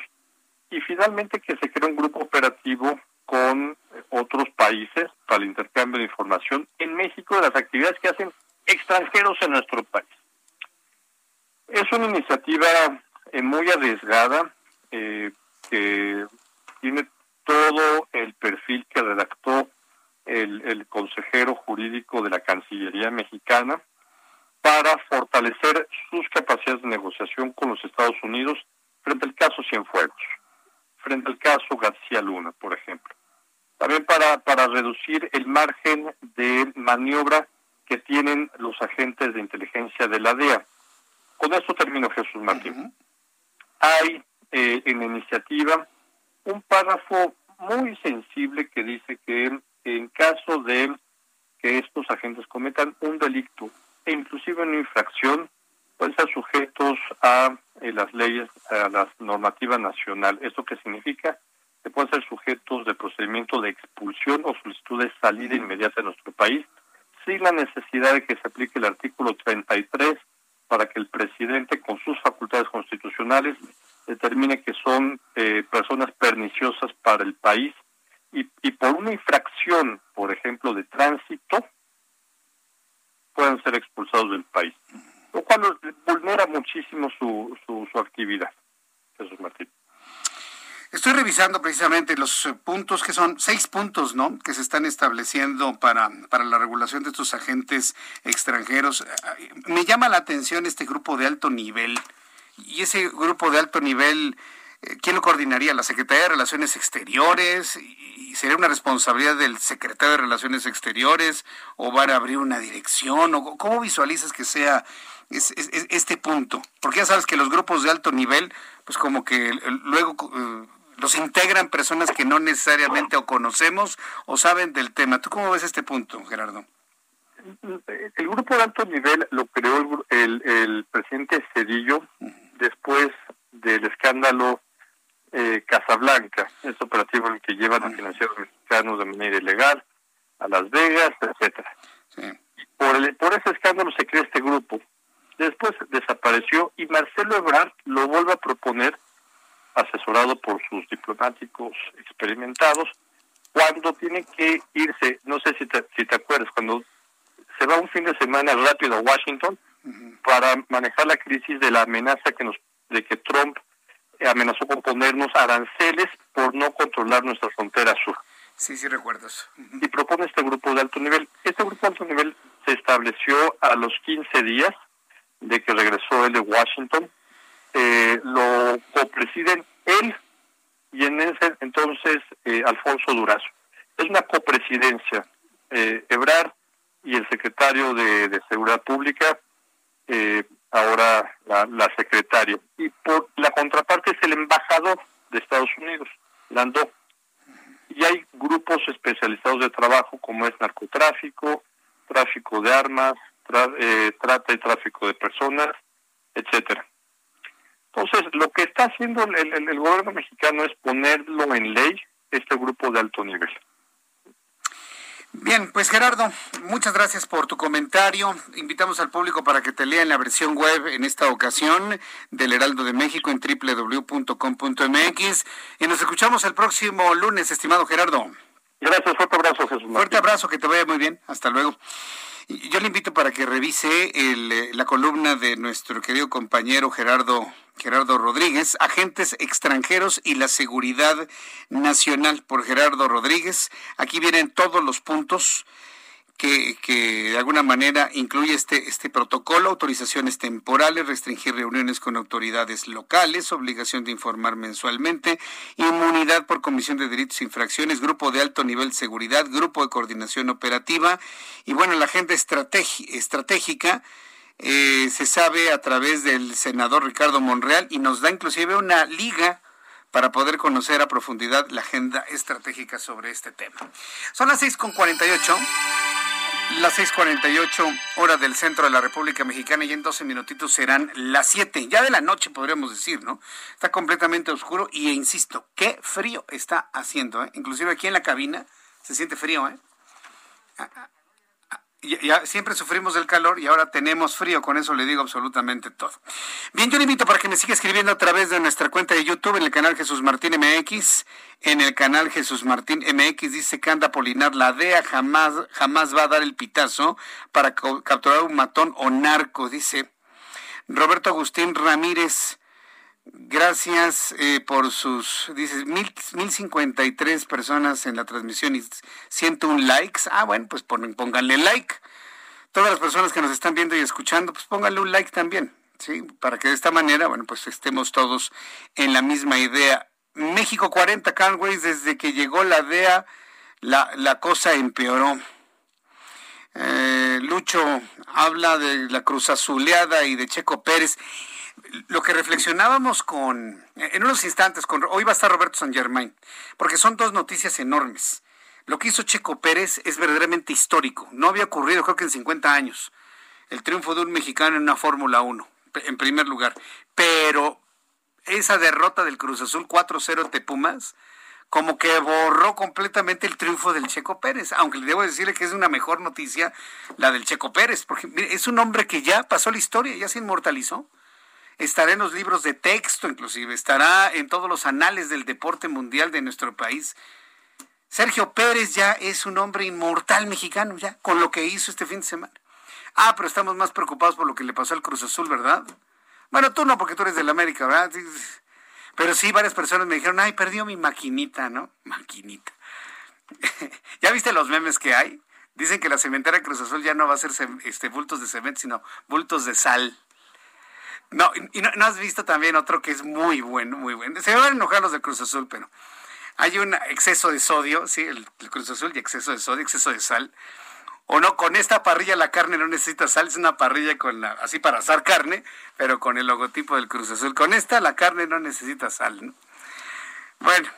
S14: Y finalmente que se cree un grupo operativo con otros países para el intercambio de información en México de las actividades que hacen extranjeros en nuestro país. Es una iniciativa eh, muy arriesgada eh, que tiene todo el perfil que redactó el, el consejero jurídico de la Cancillería mexicana para fortalecer sus capacidades de negociación con los Estados Unidos frente al caso Cienfuegos, frente al caso García Luna, por ejemplo. También para, para reducir el margen de maniobra que tienen los agentes de inteligencia de la DEA. Con esto termino, Jesús Martín. Hay eh, en la iniciativa un párrafo muy sensible que dice que en caso de que estos agentes cometan un delito e inclusive una infracción, pueden ser sujetos a eh, las leyes, a la normativa nacional. ¿Esto qué significa? Que pueden ser sujetos de procedimiento de expulsión o solicitud de salida inmediata de nuestro país, sin la necesidad de que se aplique el artículo 33 para que el presidente, con sus facultades constitucionales, determine que son eh, personas perniciosas para el país y, y por una infracción, por ejemplo, de tránsito, puedan ser expulsados del país, lo vulnera muchísimo su, su, su actividad. Jesús Martín.
S1: Estoy revisando precisamente los eh, puntos que son seis puntos, ¿no? Que se están estableciendo para, para la regulación de estos agentes extranjeros. Me llama la atención este grupo de alto nivel. Y ese grupo de alto nivel, eh, ¿quién lo coordinaría? ¿La Secretaría de Relaciones Exteriores? ¿Y sería una responsabilidad del secretario de Relaciones Exteriores? ¿O van a abrir una dirección? ¿O ¿Cómo visualizas que sea es, es, es este punto? Porque ya sabes que los grupos de alto nivel, pues como que luego... Eh, los integran personas que no necesariamente o conocemos o saben del tema. ¿Tú cómo ves este punto, Gerardo?
S14: El grupo de alto nivel lo creó el, el, presidente Cedillo después del escándalo eh, Casablanca, este operativo en el que llevan a financieros mexicanos de manera ilegal a Las Vegas, etcétera. Por, el, por ese escándalo se crea este grupo. Después desapareció y Marcelo Ebrard lo vuelve a proponer asesorado por sus diplomáticos experimentados, cuando tiene que irse, no sé si te, si te acuerdas, cuando se va un fin de semana rápido a Washington para manejar la crisis de la amenaza que nos de que Trump amenazó con ponernos aranceles por no controlar nuestra frontera sur.
S1: Sí, sí recuerdo eso.
S14: Y propone este grupo de alto nivel. Este grupo de alto nivel se estableció a los 15 días de que regresó él de Washington eh, lo copresiden él y en ese entonces eh, Alfonso Durazo. Es una copresidencia. Eh, Ebrar y el secretario de, Seguridad Pública, eh, ahora la, la, secretaria. Y por la contraparte es el embajador de Estados Unidos, Landó. Y hay grupos especializados de trabajo como es narcotráfico, tráfico de armas, eh, trata y tráfico de personas, etcétera. Entonces, lo que está haciendo el, el, gobierno mexicano es ponerlo en ley este grupo de alto nivel.
S1: Bien, pues Gerardo, muchas gracias por tu comentario. Invitamos al público para que te lea en la versión web en esta ocasión del Heraldo de México en www.com.mx y nos escuchamos el próximo lunes, estimado Gerardo.
S14: Gracias, fuerte abrazo, Jesús.
S1: Fuerte abrazo, que te vaya muy bien. Hasta luego. Yo le invito para que revise el, eh, la columna de nuestro querido compañero Gerardo Gerardo Rodríguez, Agentes extranjeros y la seguridad nacional por Gerardo Rodríguez. Aquí vienen todos los puntos que, de alguna manera incluye este, este protocolo, autorizaciones temporales, restringir reuniones con autoridades locales, obligación de informar mensualmente, inmunidad por comisión de delitos e infracciones, grupo de alto nivel de seguridad, grupo de coordinación operativa y bueno, la agenda estratégica eh, se sabe a través del senador Ricardo Monreal y nos da inclusive una liga para poder conocer a profundidad la agenda estratégica sobre este tema. Son las 6.48 Las 6:48 hora del centro de la República Mexicana y en 12 minutitos serán las 7, ya de la noche podríamos decir, ¿no? Está completamente oscuro y insisto, qué frío está haciendo, ¿eh? Inclusive aquí en la cabina se siente frío, ¿eh? Siempre sufrimos del calor y ahora tenemos frío, con eso le digo absolutamente todo. Bien, yo le invito para que me siga escribiendo a través de nuestra cuenta de YouTube en el canal Jesús Martín MX. En el canal Jesús Martín MX dice que anda Polinar, la DEA jamás, jamás va a dar el pitazo para capturar un matón o narco, dice Roberto Agustín Ramírez. Gracias eh, por sus, dices, mil, mil cincuenta y tres personas en la transmisión y ciento un likes. Ah, bueno, pues pónganle like. Todas las personas que nos están viendo y escuchando, pues pónganle un like también, ¿sí? Para que de esta manera, bueno, pues estemos todos en la misma idea. México 40 Canways, desde que llegó la DEA, la, la cosa empeoró. Eh, Lucho habla de la cruz azuleada y de Checo Pérez lo que reflexionábamos con, en unos instantes, con, hoy va a estar Roberto San Germain, porque son dos noticias enormes. Lo que hizo Checo Pérez es verdaderamente histórico. No había ocurrido, creo que en 50 años, el triunfo de un mexicano en una Fórmula 1, en primer lugar. Pero esa derrota del Cruz Azul 4-0 de Pumas, como que borró completamente el triunfo del Checo Pérez, aunque le debo decirle que es una mejor noticia la del Checo Pérez, porque es un hombre que ya pasó la historia, ya se inmortalizó estará en los libros de texto, inclusive, estará en todos los anales del deporte mundial de nuestro país. Sergio Pérez ya es un hombre inmortal mexicano, ya, con lo que hizo este fin de semana. Ah, pero estamos más preocupados por lo que le pasó al Cruz Azul, ¿verdad? Bueno, tú no, porque tú eres del América, ¿verdad? Pero sí, varias personas me dijeron, ay, perdió mi maquinita, ¿no? Maquinita. ¿Ya viste los memes que hay? Dicen que la cementera Cruz Azul ya no va a ser este, bultos de cemento, sino bultos de sal. No, y no, has visto también otro que es muy bueno, muy bueno. Se van a enojar los de Cruz Azul, pero hay un exceso de sodio, sí, el, Cruz Azul y exceso de sodio, exceso de sal. O no, con esta parrilla la carne no necesita sal, es una parrilla con la, así para asar carne, pero con el logotipo del Cruz Azul. Con esta la carne no necesita sal, ¿no? Bueno,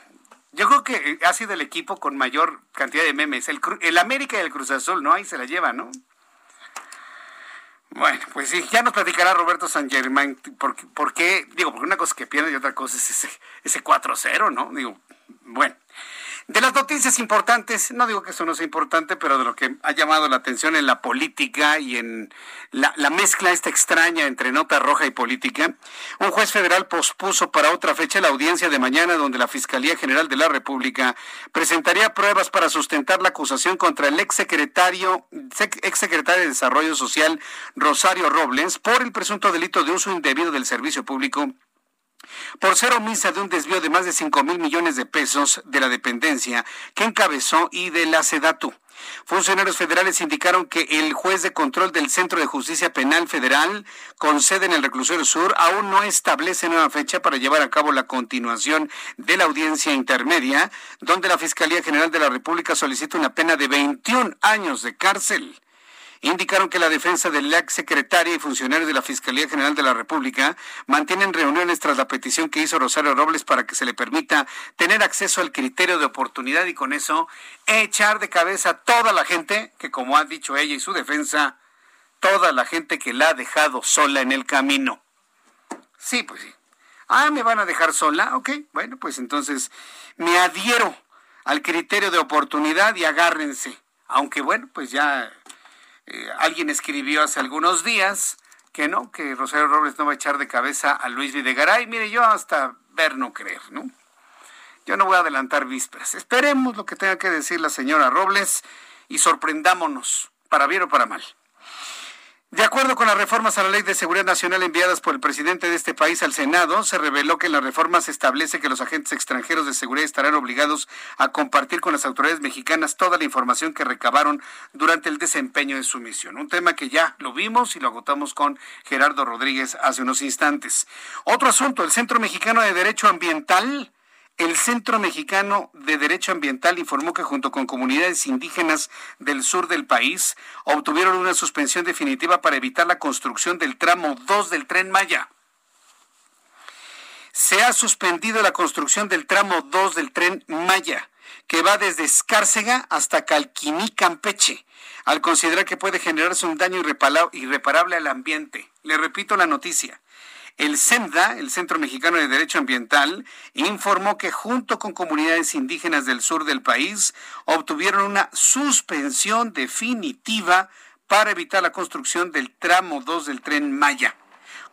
S1: yo creo que ha sido el equipo con mayor cantidad de memes. El, el América y el Cruz Azul, ¿no? Ahí se la lleva, ¿no? Bueno, pues sí, ya nos platicará Roberto San Germán por, qué, digo, porque una cosa que pierde y otra cosa es ese, ese 4-0, ¿no? Digo, bueno. De las noticias importantes, no digo que eso no sea importante, pero de lo que ha llamado la atención en la política y en la, mezcla esta extraña entre nota roja y política, un juez federal pospuso para otra fecha la audiencia de mañana donde la Fiscalía General de la República presentaría pruebas para sustentar la acusación contra el exsecretario, exsecretario de Desarrollo Social Rosario Robles por el presunto delito de uso indebido del servicio público por ser omisa de un desvío de más de 5 mil millones de pesos de la dependencia que encabezó y de la SEDATU. Funcionarios federales indicaron que el juez de control del Centro de Justicia Penal Federal, con sede en el Reclusorio Sur, aún no establece nueva fecha para llevar a cabo la continuación de la audiencia intermedia, donde la Fiscalía General de la República solicita una pena de 21 años de cárcel indicaron que la defensa del ex secretario y funcionarios de la Fiscalía General de la República mantienen reuniones tras la petición que hizo Rosario Robles para que se le permita tener acceso al criterio de oportunidad y con eso echar de cabeza a toda la gente que, como ha dicho ella y su defensa, toda la gente que la ha dejado sola en el camino. Sí, pues sí. Ah, me van a dejar sola. Ok, bueno, pues entonces me adhiero al criterio de oportunidad y agárrense. Aunque bueno, pues ya eh, alguien escribió hace algunos días que no, que Rosario Robles no va a echar de cabeza a Luis Videgaray. Mire, yo hasta ver no creer, ¿no? Yo no voy a adelantar vísperas. Esperemos lo que tenga que decir la señora Robles y sorprendámonos, para bien o para mal. De acuerdo con las reformas a la Ley de Seguridad Nacional enviadas por el presidente de este país al Senado, se reveló que en las reformas se establece que los agentes extranjeros de seguridad estarán obligados a compartir con las autoridades mexicanas toda la información que recabaron durante el desempeño de su misión. Un tema que ya lo vimos y lo agotamos con Gerardo Rodríguez hace unos instantes. Otro asunto, el Centro Mexicano de Derecho Ambiental el Centro Mexicano de Derecho Ambiental informó que junto con comunidades indígenas del sur del país obtuvieron una suspensión definitiva para evitar la construcción del tramo 2 del tren Maya. Se ha suspendido la construcción del tramo 2 del tren Maya, que va desde Escárcega hasta Calquiní, Campeche, al considerar que puede generarse un daño irreparable al ambiente. Le repito la noticia. El CEMDA, el Centro Mexicano de Derecho Ambiental, informó que junto con comunidades indígenas del sur del país obtuvieron una suspensión definitiva para evitar la construcción del tramo 2 del tren Maya.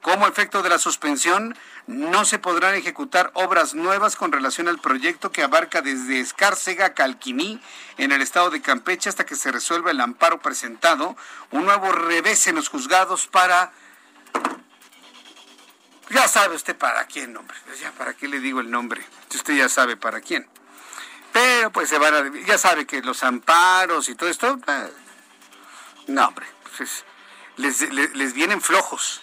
S1: Como efecto de la suspensión, no se podrán ejecutar obras nuevas con relación al proyecto que abarca desde Escárcega a Calquiní, en el estado de Campeche, hasta que se resuelva el amparo presentado, un nuevo revés en los juzgados para ya sabe usted para quién, hombre. Ya para qué le digo el nombre. Usted ya sabe para quién. Pero pues se van a... Ya sabe que los amparos y todo esto... Eh, no, hombre. Pues, les, vienen flojos.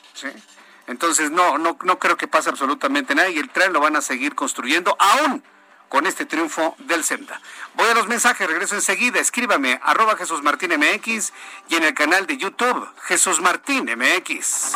S1: Entonces no, no, no creo que pase absolutamente nada y el tren lo van a seguir construyendo aún con este triunfo del SEMDA. Voy a los mensajes, regreso enseguida. Escríbame, arroba Jesús Martín MX y en el canal de YouTube, Jesús Martín MX.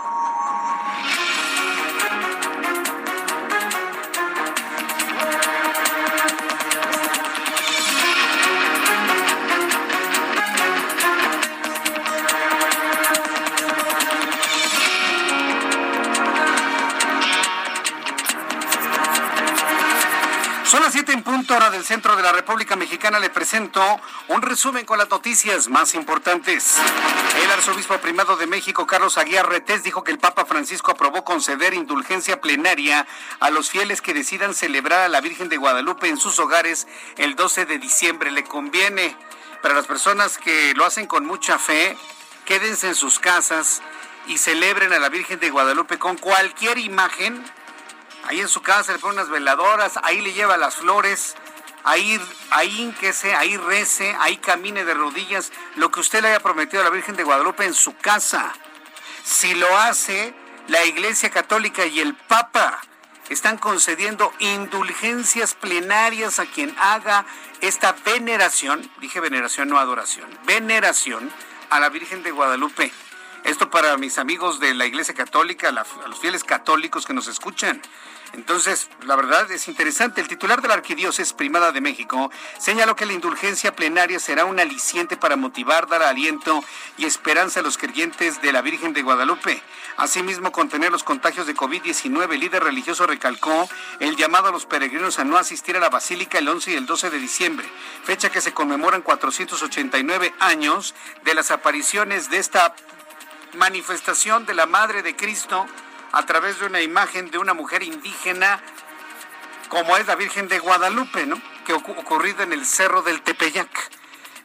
S1: Del centro de la República Mexicana. Le presento un resumen con las noticias más importantes. El arzobispo primado de México, Carlos Aguiar dijo que el Papa Francisco aprobó conceder indulgencia plenaria a los fieles que decidan celebrar a la Virgen de Guadalupe en sus hogares el 12 de diciembre. Le conviene para las personas que lo hacen con mucha fe, quédense en sus casas y celebren a la Virgen de Guadalupe con cualquier imagen ahí en su casa le pone unas veladoras, ahí le lleva las flores, ahí, ahí se ahí rece, ahí camine de rodillas, lo que usted le haya prometido a la Virgen de Guadalupe en su casa. Si lo hace, la Iglesia Católica y el Papa están concediendo indulgencias plenarias a quien haga esta veneración, dije veneración, no adoración, veneración a la Virgen de Guadalupe. Esto para mis amigos de la Iglesia Católica, los fieles católicos que nos escuchan. Entonces, la verdad es interesante. El titular de la Arquidiócesis Primada de México señaló que la indulgencia plenaria será un aliciente para motivar, dar aliento y esperanza a los creyentes de la Virgen de Guadalupe. Asimismo, contener los contagios de COVID-19, el líder religioso recalcó el llamado a los peregrinos a no asistir a la Basílica el 11 y el 12 de diciembre, fecha que se conmemoran 489 años de las apariciones de esta manifestación de la Madre de Cristo a través de una imagen de una mujer indígena como es la Virgen de Guadalupe, ¿no? Que ocurrido en el Cerro del Tepeyac.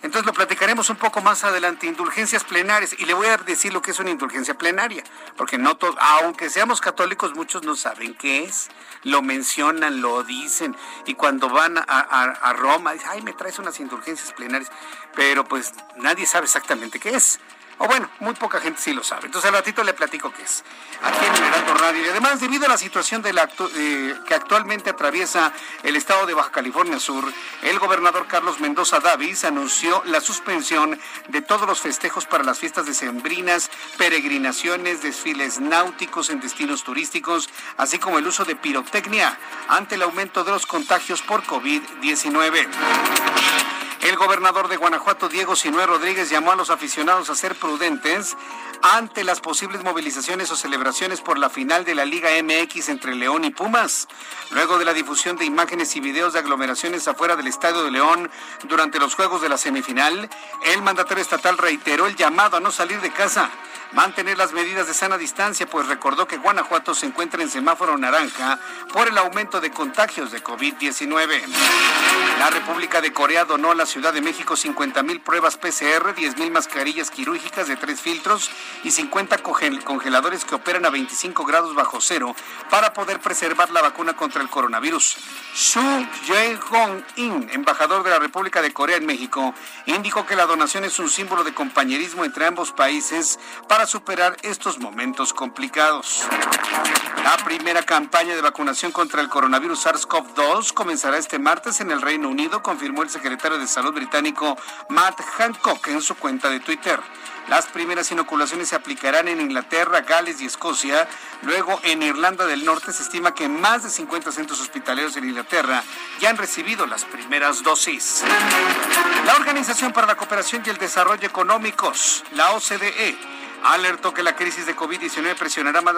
S1: Entonces lo platicaremos un poco más adelante, indulgencias plenarias, y le voy a decir lo que es una indulgencia plenaria, porque no todos, aunque seamos católicos, muchos no saben qué es, lo mencionan, lo dicen, y cuando van a, a Roma, dicen, ay, me traes unas indulgencias plenarias, pero pues nadie sabe exactamente qué es. O bueno, muy poca gente sí lo sabe. Entonces al ratito le platico qué es. Aquí en el Radio. Y además, debido a la situación eh, que actualmente atraviesa el estado de Baja California Sur, el gobernador Carlos Mendoza Davis anunció la suspensión de todos los festejos para las fiestas decembrinas, peregrinaciones, desfiles náuticos en destinos turísticos, así como el uso de pirotecnia ante el aumento de los contagios por COVID-19. El gobernador de Guanajuato, Diego Sinué Rodríguez, llamó a los aficionados a ser prudentes ante las posibles movilizaciones o celebraciones por la final de la Liga MX entre León y Pumas. Luego de la difusión de imágenes y videos de aglomeraciones afuera del Estadio de León durante los juegos de la semifinal, el mandatario estatal reiteró el llamado a no salir de casa mantener las medidas de sana distancia, pues recordó que Guanajuato se encuentra en semáforo naranja por el aumento de contagios de COVID-19. La República de Corea donó a la Ciudad de México 50 mil pruebas PCR, 10 mil mascarillas quirúrgicas de tres filtros y 50 congeladores que operan a 25 grados bajo cero para poder preservar la vacuna contra el coronavirus. Su Jae-hong-in, embajador de la República de Corea en México, indicó que la donación es un símbolo de compañerismo entre ambos países para superar estos momentos complicados. La primera campaña de vacunación contra el coronavirus SARS-CoV-2 comenzará este martes en el Reino Unido, confirmó el secretario de Salud británico Matt Hancock en su cuenta de Twitter. Las primeras inoculaciones se aplicarán en Inglaterra, Gales y Escocia. Luego, en Irlanda del Norte se estima que más de 50 centros hospitalarios en Inglaterra ya han recibido las primeras dosis. La Organización para la Cooperación y el Desarrollo Económicos, la OCDE, alertó que la crisis de COVID-19 presionará más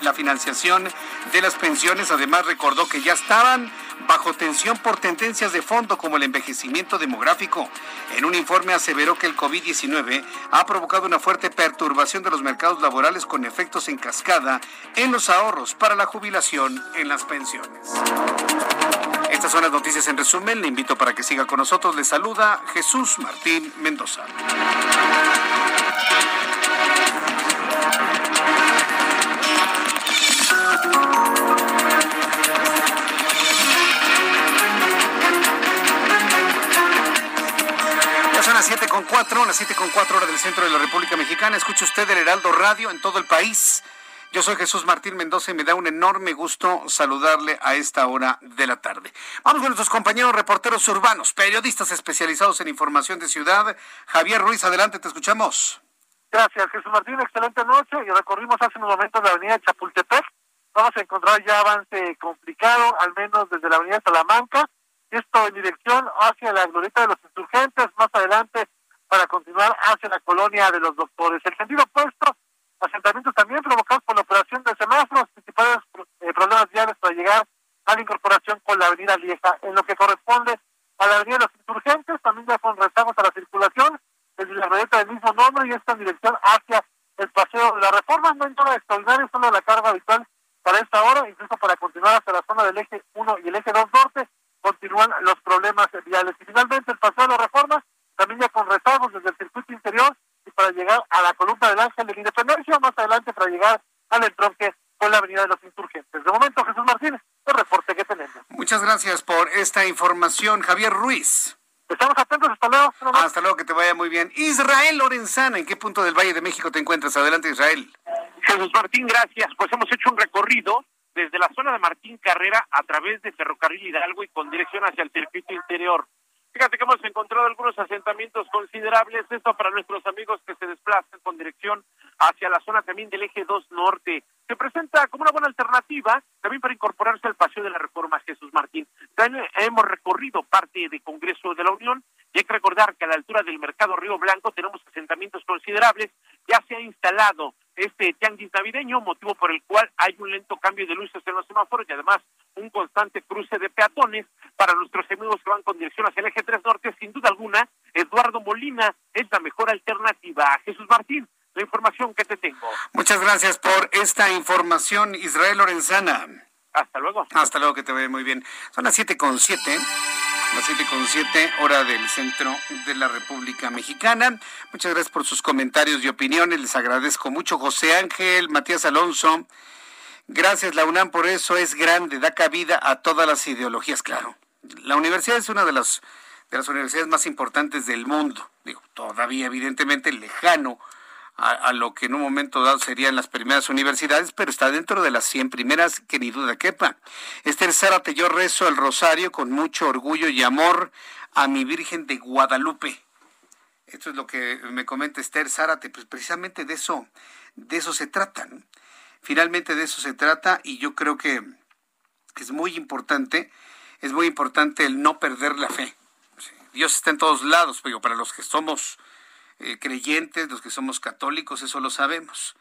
S1: la financiación de las pensiones. Además, recordó que ya estaban bajo tensión por tendencias de fondo como el envejecimiento demográfico. En un informe aseveró que el COVID-19 ha provocado una fuerte perturbación de los mercados laborales con efectos en cascada en los ahorros para la jubilación en las pensiones. Estas son las noticias en resumen. Le invito para que siga con nosotros. Le saluda Jesús Martín Mendoza. Las 7 con 4, las 7 con 4 horas del centro de la República Mexicana. Escucha usted el Heraldo Radio en todo el país. Yo soy Jesús Martín Mendoza y me da un enorme gusto saludarle a esta hora de la tarde. Vamos con nuestros compañeros reporteros urbanos, periodistas especializados en información de ciudad. Javier Ruiz, adelante, te escuchamos.
S7: Gracias, Jesús Martín. Excelente noche. Y recorrimos hace unos momentos la avenida Chapultepec. Vamos a encontrar ya avance complicado, al menos desde la avenida Salamanca esto en dirección hacia la glorieta de los insurgentes, más adelante para continuar hacia la colonia de los doctores. El sentido opuesto, asentamientos también provocados por la operación de semáforos, principales eh, problemas viales para llegar a la incorporación con la avenida Vieja. En lo que corresponde a la avenida de los insurgentes, también ya con rezagos a la circulación, desde la glorieta del mismo nombre y esta en dirección hacia el paseo de la reforma. No hay nada extraordinario, solo la carga habitual para esta hora, incluso para continuar hacia la zona del eje 1 y el eje 2 norte continúan los problemas viales. Y finalmente el paseo de la reforma, también ya con rezagos desde el circuito interior y para llegar a la columna del Ángel de la Independencia, más adelante para llegar al entronque con la Avenida de los Insurgentes. De momento, Jesús Martínez, el reporte que tenemos.
S1: Muchas gracias por esta información, Javier Ruiz.
S7: Estamos atentos, hasta luego.
S1: Hasta luego, que te vaya muy bien. Israel Lorenzana, ¿en qué punto del Valle de México te encuentras? Adelante, Israel.
S9: Jesús Martín, gracias. Pues hemos hecho un recorrido desde la zona de Martín Carrera a través de Ferrocarril Hidalgo y con dirección hacia el circuito interior. Fíjate que hemos encontrado algunos asentamientos considerables, esto para nuestros amigos que se desplazan con dirección hacia la zona también del eje 2 norte. Se presenta como una buena alternativa también para incorporarse al paseo de la reforma Jesús Martín. También hemos recorrido parte de Congreso de la Unión y hay que recordar que a la altura del mercado Río Blanco tenemos asentamientos considerables. Ya se ha instalado este tianguis navideño, motivo por el cual hay un lento cambio de luces en los semáforos y además un constante cruce de peatones para nuestros amigos que van con dirección hacia el eje 3 norte. Sin duda alguna, Eduardo Molina es la mejor alternativa. Jesús Martín, la información que te tengo.
S1: Muchas gracias por esta información, Israel Lorenzana.
S9: Hasta luego.
S1: Hasta luego, que te vaya muy bien. Son las siete con siete las siete con siete, hora del centro de la República Mexicana. Muchas gracias por sus comentarios y opiniones. Les agradezco mucho. José Ángel, Matías Alonso. Gracias, la UNAM, por eso es grande, da cabida a todas las ideologías, claro. La universidad es una de las, de las universidades más importantes del mundo. Digo, todavía evidentemente lejano a, lo que en un momento dado serían las primeras universidades, pero está dentro de las 100 primeras que ni duda quepa. Esther Zárate, yo rezo el rosario con mucho orgullo y amor a mi Virgen de Guadalupe. Esto es lo que me comenta Esther Zárate, pues precisamente de eso, de eso se trata. Finalmente de eso se trata y yo creo que es muy importante, es muy importante el no perder la fe. Dios está en todos lados, pero para los que somos eh, creyentes, los que somos católicos, eso lo sabemos.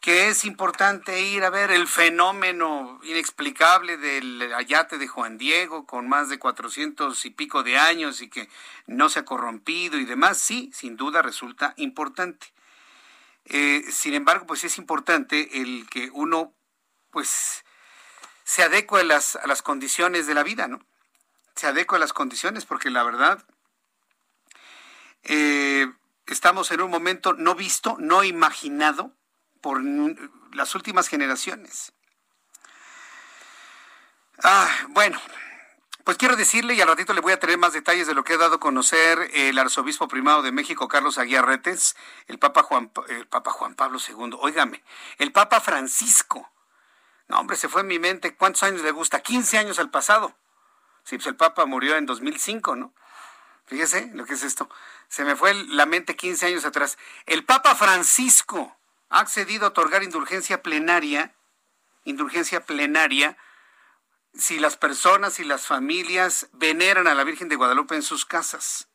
S1: Que es importante ir a ver el fenómeno inexplicable del ayate de Juan Diego con más de cuatrocientos y pico de años y que no se ha corrompido y demás, sí, sin duda resulta importante. Eh, sin embargo, pues es importante el que uno, pues, se adecue a las, a las condiciones de la vida, ¿no? Se adecue a las condiciones, porque la verdad, eh, estamos en un momento no visto, no imaginado por las últimas generaciones. Ah, bueno, pues quiero decirle, y al ratito le voy a tener más detalles de lo que ha dado a conocer el arzobispo primado de México, Carlos Aguiarretes, el Papa Juan, el Papa Juan Pablo II, óigame, el Papa Francisco. No, hombre, se fue en mi mente. ¿Cuántos años le gusta? 15 años al pasado. Sí, pues el Papa murió en 2005, ¿no? Fíjese lo que es esto. Se me fue la mente 15 años atrás. El Papa Francisco ha accedido a otorgar indulgencia plenaria, indulgencia plenaria, si las personas y las familias veneran a la Virgen de Guadalupe en sus casas.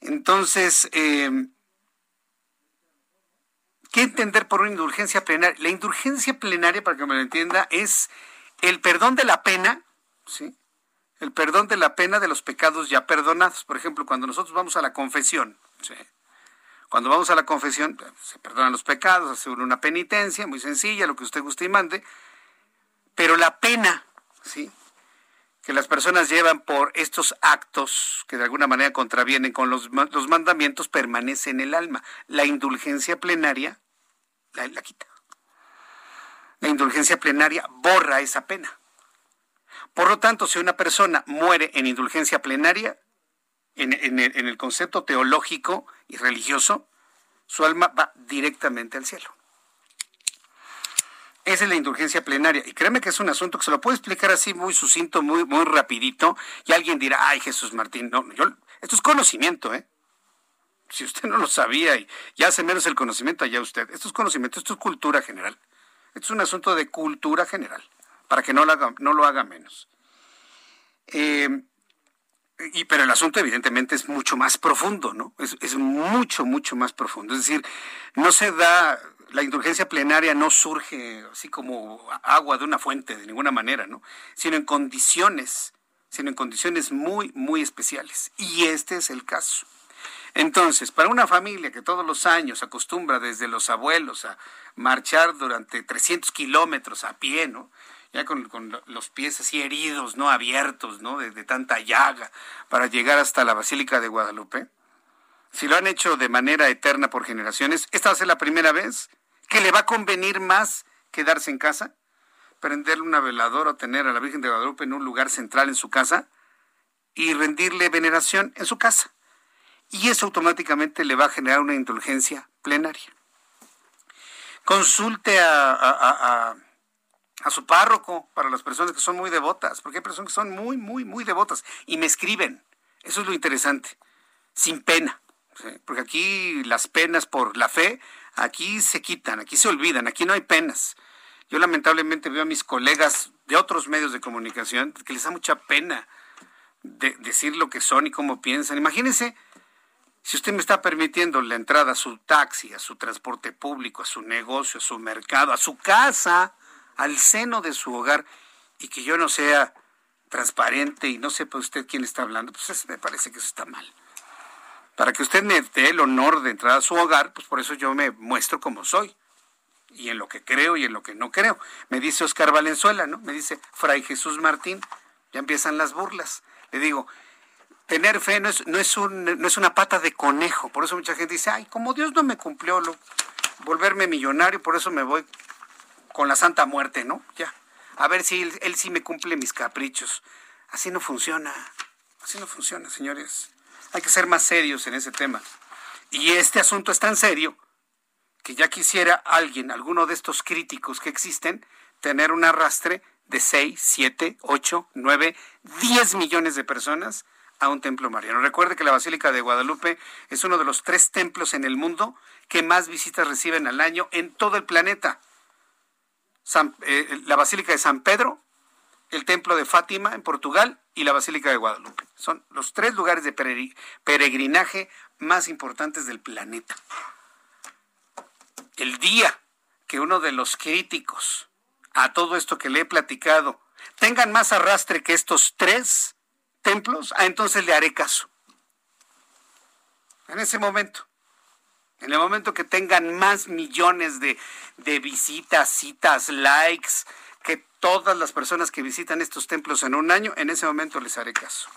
S1: Entonces, eh, ¿qué entender por una indulgencia plenaria? La indulgencia plenaria, para que me lo entienda, es el perdón de la pena, ¿sí? El perdón de la pena de los pecados ya perdonados. Por ejemplo, cuando nosotros vamos a la confesión. Cuando vamos a la confesión, se perdonan los pecados, hace una penitencia muy sencilla, lo que usted guste y mande, pero la pena, ¿sí? que las personas llevan por estos actos que de alguna manera contravienen con los, mandamientos permanece en el alma. La indulgencia plenaria la quita. La indulgencia plenaria borra esa pena. Por lo tanto, si una persona muere en indulgencia plenaria, en, el, concepto teológico y religioso, su alma va directamente al cielo. Esa es la indulgencia plenaria. Y créeme que es un asunto que se lo puedo explicar así muy sucinto, muy, muy rapidito, y alguien dirá, ay Jesús Martín, no, yo, esto es conocimiento, ¿eh? Si usted no lo sabía y ya hace menos el conocimiento allá usted, esto es conocimiento, esto es cultura general. Esto es un asunto de cultura general, para que no lo haga, no lo haga menos. Eh, y, pero el asunto evidentemente es mucho más profundo, ¿no? Es, es, mucho, mucho más profundo. Es decir, no se da, la indulgencia plenaria no surge así como agua de una fuente de ninguna manera, ¿no? Sino en condiciones, sino en condiciones muy, muy especiales. Y este es el caso. Entonces, para una familia que todos los años acostumbra desde los abuelos a marchar durante 300 kilómetros a pie, ¿no? Ya con, los pies así heridos, ¿no? Abiertos, ¿no? De, tanta llaga, para llegar hasta la Basílica de Guadalupe. Si lo han hecho de manera eterna por generaciones, esta va a ser la primera vez que le va a convenir más quedarse en casa, prenderle una veladora o tener a la Virgen de Guadalupe en un lugar central en su casa y rendirle veneración en su casa. Y eso automáticamente le va a generar una indulgencia plenaria. Consulte a su párroco para las personas que son muy devotas, porque hay personas que son muy, muy, muy devotas y me escriben. Eso es lo interesante, sin pena, porque aquí las penas por la fe, aquí se quitan, aquí se olvidan, aquí no hay penas. Yo lamentablemente veo a mis colegas de otros medios de comunicación que les da mucha pena de decir lo que son y cómo piensan. Imagínense si usted me está permitiendo la entrada a su taxi, a su transporte público, a su negocio, a su mercado, a su casa, al seno de su hogar y que yo no sea transparente y no sepa usted quién está hablando, pues me parece que eso está mal. Para que usted me dé el honor de entrar a su hogar, pues por eso yo me muestro como soy y en lo que creo y en lo que no creo. Me dice Oscar Valenzuela, ¿no? Me dice Fray Jesús Martín, ya empiezan las burlas. Le digo, tener fe no es, no es, un, no es una pata de conejo, por eso mucha gente dice, ay, como Dios no me cumplió lo, volverme millonario, por eso me voy con la Santa Muerte, ¿no? Ya. A ver si él, sí me cumple mis caprichos. Así no funciona. Así no funciona, señores. Hay que ser más serios en ese tema. Y este asunto es tan serio que ya quisiera alguien, alguno de estos críticos que existen, tener un arrastre de 6, 7, 8, 9, 10 millones de personas a un templo mariano. Recuerde que la Basílica de Guadalupe es uno de los tres templos en el mundo que más visitas reciben al año en todo el planeta. Eh, la Basílica de San Pedro, el Templo de Fátima en Portugal y la Basílica de Guadalupe. Son los tres lugares de peregrinaje más importantes del planeta. El día que uno de los críticos a todo esto que le he platicado tengan más arrastre que estos tres templos, ah, entonces le haré caso. En ese momento. En el momento que tengan más millones de, de visitas, citas, likes, que todas las personas que visitan estos templos en un año, en ese momento les haré caso.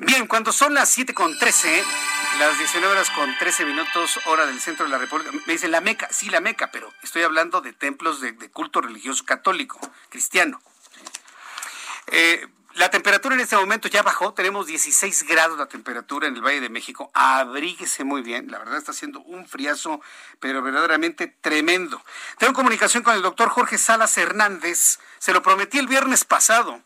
S1: Bien, cuando son las 7 con 13, las 19 horas con 13 minutos, hora del centro de la República, me dicen la Meca, sí, la Meca, pero estoy hablando de templos de, culto religioso católico, cristiano. Eh, la temperatura en este momento ya bajó, tenemos 16 grados la temperatura en el Valle de México. Abríguese muy bien, la verdad está haciendo un friazo, pero verdaderamente tremendo. Tengo comunicación con el doctor Jorge Salas Hernández, se lo prometí el viernes pasado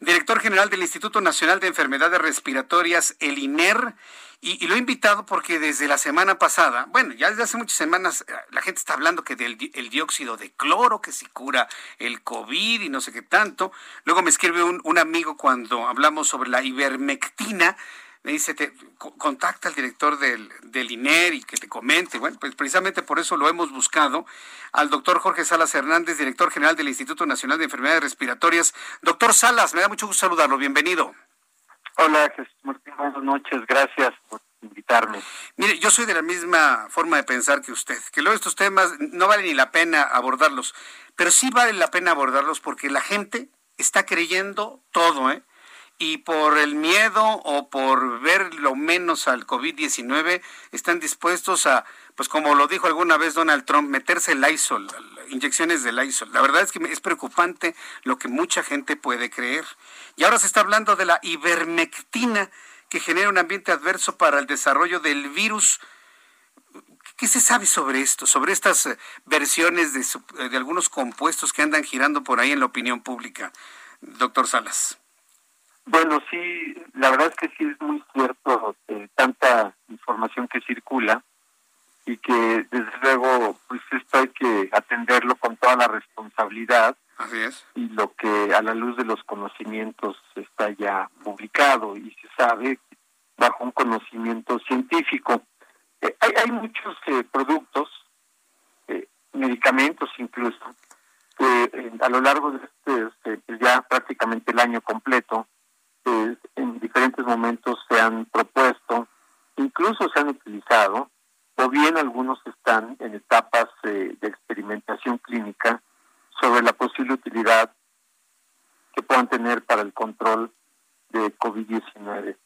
S1: director general del Instituto Nacional de Enfermedades Respiratorias, el INER, y, lo he invitado porque desde la semana pasada, bueno, ya desde hace muchas semanas eh, la gente está hablando que del el dióxido de cloro, que si cura el COVID y no sé qué tanto. Luego me escribe un, un amigo cuando hablamos sobre la ivermectina, me dice, te, contacta al director del, del, INER y que te comente. Bueno, pues precisamente por eso lo hemos buscado al doctor Jorge Salas Hernández, director general del Instituto Nacional de Enfermedades Respiratorias. Doctor Salas, me da mucho gusto saludarlo. Bienvenido.
S15: Hola, Jesús Martín. Buenas noches. Gracias por invitarme.
S1: Mire, yo soy de la misma forma de pensar que usted, que luego estos temas no vale ni la pena abordarlos, pero sí vale la pena abordarlos porque la gente está creyendo todo, ¿eh? Y por el miedo o por ver lo menos al COVID-19 están dispuestos a, pues como lo dijo alguna vez Donald Trump, meterse el ISOL, inyecciones del ISOL. La verdad es que es preocupante lo que mucha gente puede creer. Y ahora se está hablando de la ivermectina que genera un ambiente adverso para el desarrollo del virus. ¿Qué se sabe sobre esto, sobre estas eh, versiones de, de algunos compuestos que andan girando por ahí en la opinión pública, doctor Salas?
S15: Bueno, sí, la verdad es que sí es muy cierto eh, tanta información que circula y que desde luego pues esto hay que atenderlo con toda la responsabilidad.
S1: Así es.
S15: Y lo que a la luz de los conocimientos está ya publicado y se sabe bajo un conocimiento científico. Eh, hay, hay muchos eh, productos, medicamentos incluso, que a lo largo de este, este, ya prácticamente el año completo, en diferentes momentos se han propuesto, incluso se han utilizado, o bien algunos están en etapas eh, de experimentación clínica sobre la posible utilidad que puedan tener para el control de COVID-19.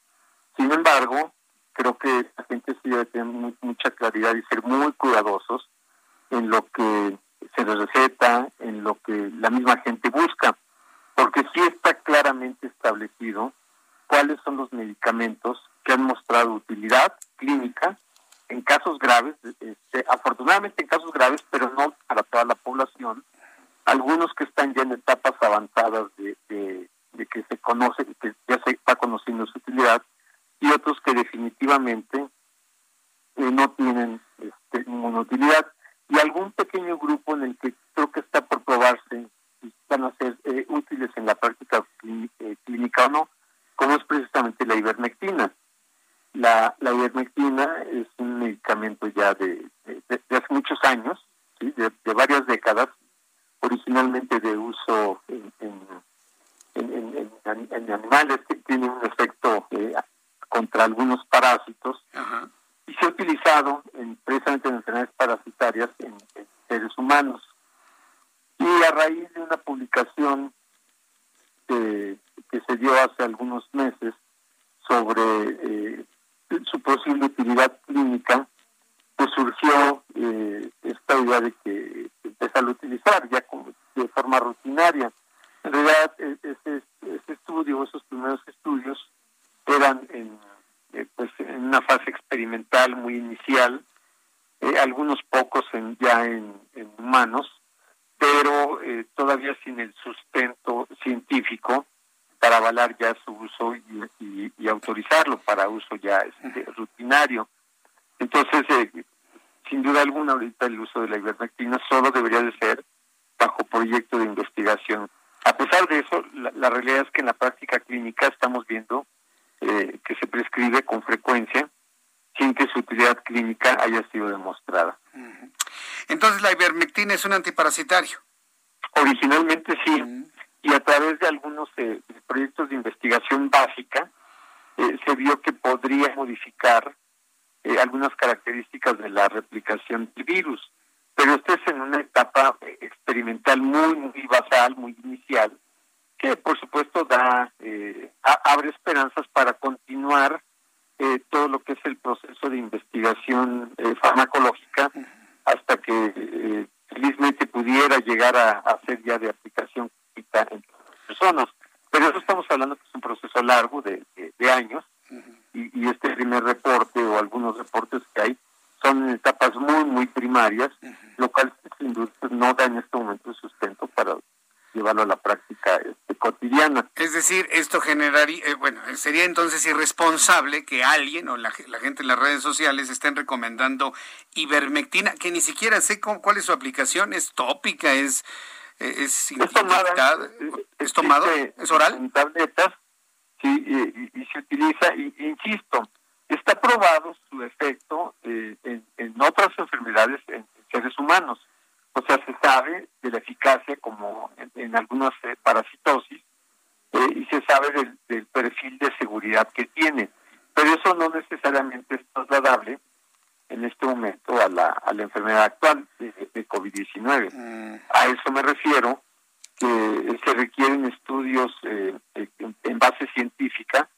S15: Sin embargo, creo que la gente sí debe tener mucha claridad y ser muy cuidadosos en lo que se les receta, en lo que la misma gente busca porque sí está claramente establecido cuáles son los medicamentos que han mostrado utilidad clínica en casos graves, este, afortunadamente en casos graves, pero no para toda la población, algunos que están ya en etapas avanzadas de, que se conoce, que ya se está conociendo su utilidad, y otros que definitivamente eh, no tienen este, ninguna utilidad,
S1: sería entonces irresponsable que alguien o la, gente en las redes sociales estén recomendando ivermectina, que ni siquiera sé cuál es su aplicación, es tópica, es es,
S15: es tomada,
S1: es, tomado, es oral.
S15: En tabletas, sí, y, se utiliza, y, insisto, está probado su efecto eh, en, en, otras enfermedades en seres humanos o sea, se sabe de la eficacia como en, algunas eh, parasitosis eh, y se sabe del, perfil de seguridad que tiene. Pero eso no necesariamente es trasladable en este momento a la, a la enfermedad actual de, COVID-19. Mm. A eso me refiero, que se requieren estudios eh, en base científica,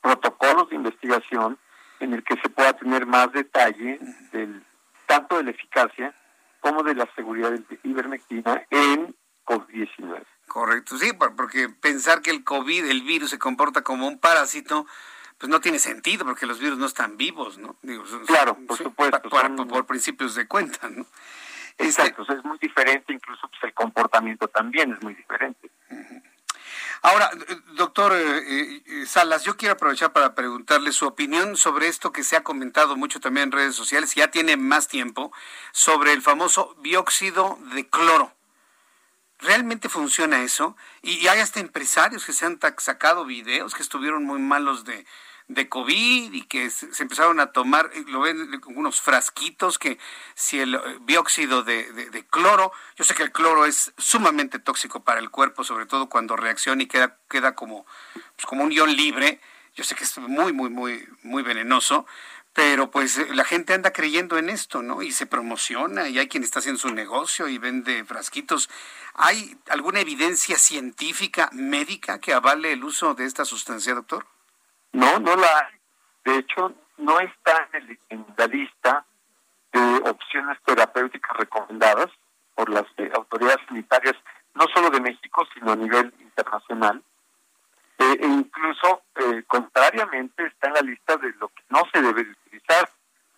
S15: protocolos de investigación en el que se pueda tener más detalle del tanto de la eficacia como de la seguridad de ivermectina en COVID-19.
S1: Correcto, sí, porque pensar que el COVID, el virus, se comporta como un parásito, pues no tiene sentido, porque los virus no están vivos, ¿no?
S15: claro, por supuesto.
S1: por, principios de cuenta, ¿no?
S15: Exacto, es muy diferente, incluso pues, el comportamiento también es muy diferente.
S1: Ahora, doctor eh, eh, Salas, yo quiero aprovechar para preguntarle su opinión sobre esto que se ha comentado mucho también en redes sociales, ya tiene más tiempo, sobre el famoso dióxido de cloro. ¿Realmente funciona eso? Y, y hay hasta empresarios que se han sacado videos que estuvieron muy malos de, de COVID y que se, empezaron a tomar, eh, lo ven unos frasquitos que si el eh, dióxido de, de, cloro, yo sé que el cloro es sumamente tóxico para el cuerpo, sobre todo cuando reacciona y queda, queda como, pues como un ion libre, yo sé que es muy, muy, muy, muy venenoso, pero pues eh, la gente anda creyendo en esto, ¿no? Y se promociona y hay quien está haciendo su negocio y vende frasquitos. ¿Hay alguna evidencia científica, médica que avale el uso de esta sustancia, doctor?
S15: No, no la hay. De hecho, no está en, la lista de opciones terapéuticas recomendadas por las eh, autoridades sanitarias, no solo de México, sino a nivel internacional. Eh, e incluso, eh, contrariamente, está en la lista de lo que no se debe de utilizar,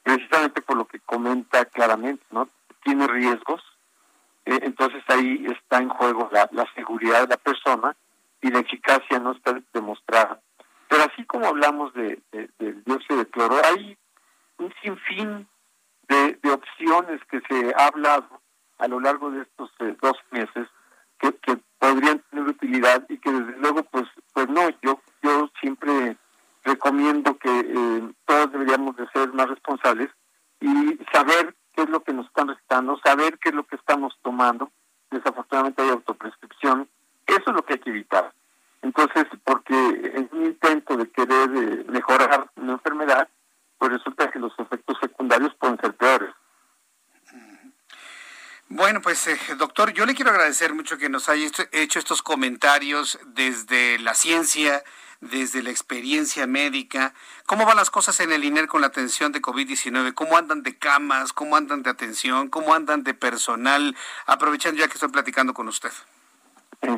S15: precisamente por lo que comenta claramente, ¿no? Tiene riesgos, entonces ahí está en juego la seguridad de la persona y la eficacia no está demostrada. Pero así como hablamos de, del dióxido de cloro, hay un sinfín de, opciones que se ha hablado a lo largo de estos eh, dos meses que, podrían tener utilidad y que desde luego pues pues no yo yo siempre recomiendo que eh, todos deberíamos de ser más responsables y saber qué es lo que nos están recetando saber qué es lo que estamos tomando. Desafortunadamente hay autoprescripción. Eso es lo que hay que evitar entonces, porque en un intento de querer eh, mejorar una enfermedad, pues resulta que los efectos secundarios pueden ser peores.
S1: Bueno, pues eh, doctor, yo le quiero agradecer mucho que nos haya hecho estos comentarios desde la ciencia, desde la experiencia médica. ¿Cómo van las cosas en el INER con la atención de COVID-19? ¿Cómo andan de camas? ¿Cómo andan de atención? ¿Cómo andan de personal? Aprovechando ya que estoy platicando con usted.
S15: Sí,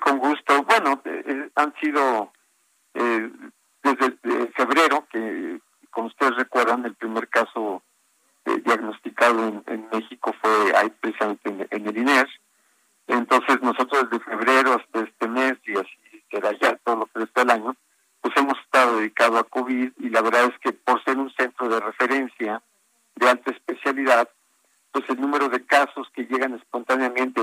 S15: con gusto. Bueno, eh, eh, han sido eh, desde febrero, que como ustedes recuerdan, el primer caso diagnosticado en, México fue ahí precisamente en, el INES. Entonces nosotros desde febrero hasta este mes y así será ya todo lo que resta el año, pues hemos estado dedicados a COVID y la verdad es que por ser un centro de referencia de alta especialidad, pues el número de casos que llegan espontáneamente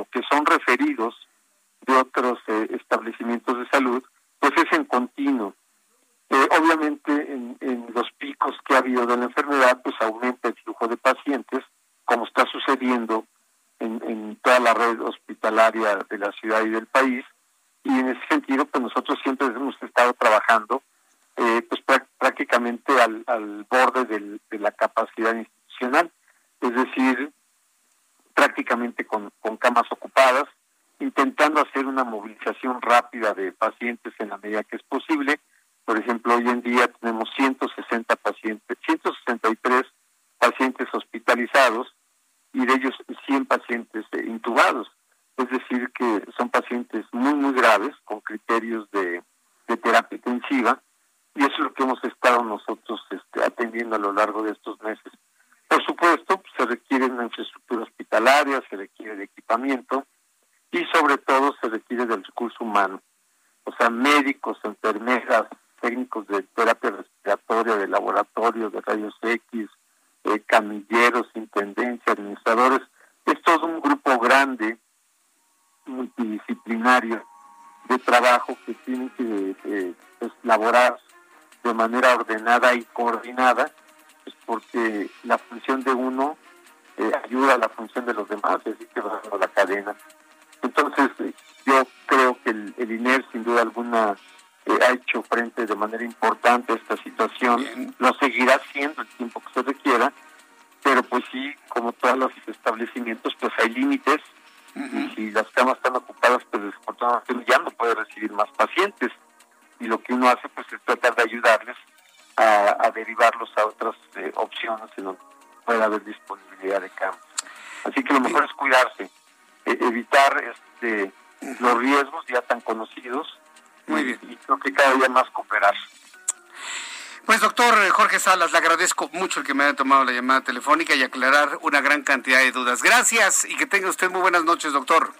S15: la
S1: llamada telefónica y aclarar una gran cantidad de dudas. Gracias y que tenga usted muy buenas noches, doctor.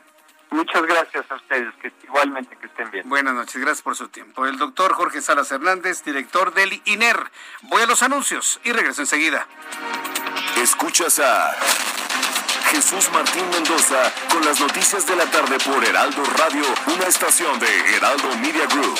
S15: Muchas gracias a ustedes, que igualmente que estén bien.
S1: Buenas noches, gracias por su tiempo. El doctor Jorge Salas Hernández, director del INER. Voy a los anuncios y regreso enseguida.
S11: Escuchas a Jesús Martín Mendoza con las noticias de la tarde por Heraldo Radio, una estación de Heraldo Media Group.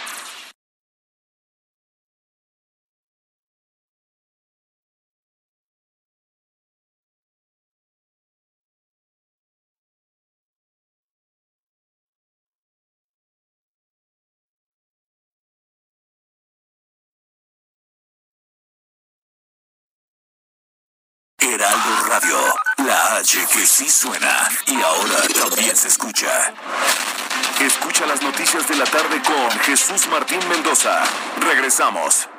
S11: Jesús Martín Mendoza. Regresamos.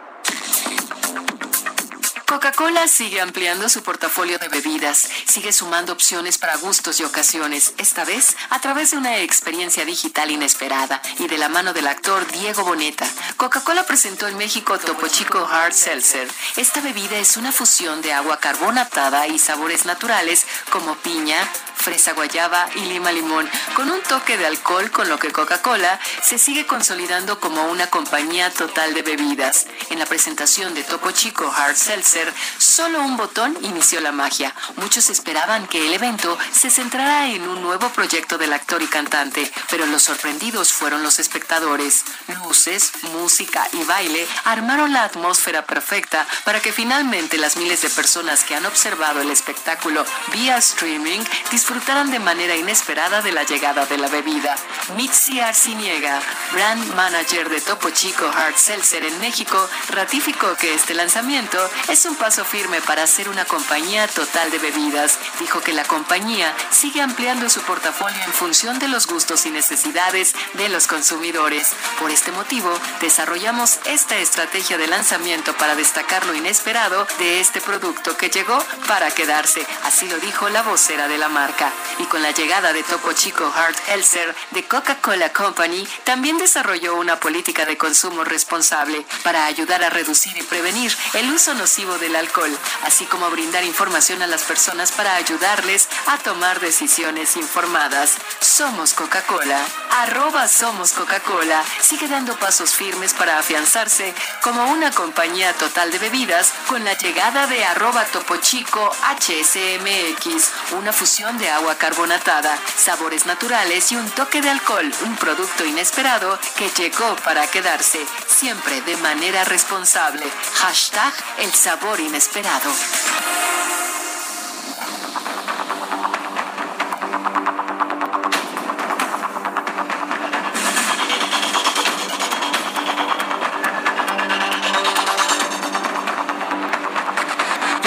S12: Coca-Cola sigue ampliando su portafolio de bebidas, sigue sumando opciones para gustos y ocasiones, esta vez a través de una experiencia digital inesperada y de la mano del actor Diego Boneta. Coca-Cola presentó en México Topo Chico Hard Seltzer. Esta bebida es una fusión de agua carbonatada y sabores naturales como piña, fresa guayaba y lima limón, con un toque de alcohol con lo que Coca-Cola se sigue consolidando como una compañía total de bebidas. En la presentación de Topo Chico Hard Seltzer, solo un botón inició la magia. Muchos esperaban que el evento se centrara en un nuevo proyecto del actor y cantante, pero los sorprendidos fueron los espectadores. Luces, música y baile armaron la atmósfera perfecta para que finalmente las miles de personas que han observado el espectáculo vía streaming disfrutaran de manera inesperada de la llegada de la bebida. Mitzi Arciniega, brand manager de Topo Chico Hard Seltzer en México, ratificó que este lanzamiento es un paso firme para ser una compañía total de bebidas. Dijo que la compañía sigue ampliando su portafolio en función de los gustos y necesidades de los consumidores. Por este motivo, desarrollamos esta estrategia de lanzamiento para destacar lo inesperado de este producto que llegó para quedarse. Así lo dijo la vocera de la marca. Y con la llegada de Topo Chico Hard Elser de Coca-Cola Company, también desarrolló una política de consumo responsable para ayudar a reducir y prevenir el uso nocivo del alcohol, así como brindar información a las personas para ayudarles a tomar decisiones informadas. Somos Coca-Cola. Arroba Somos Coca-Cola sigue dando pasos firmes para afianzarse como una compañía total de bebidas con la llegada de arroba Topo Chico HSMX, una fusión de agua carbonatada, sabores naturales y un toque de alcohol, un producto inesperado que llegó para quedarse, siempre de manera responsable. Hashtag el sabor sabor inesperado.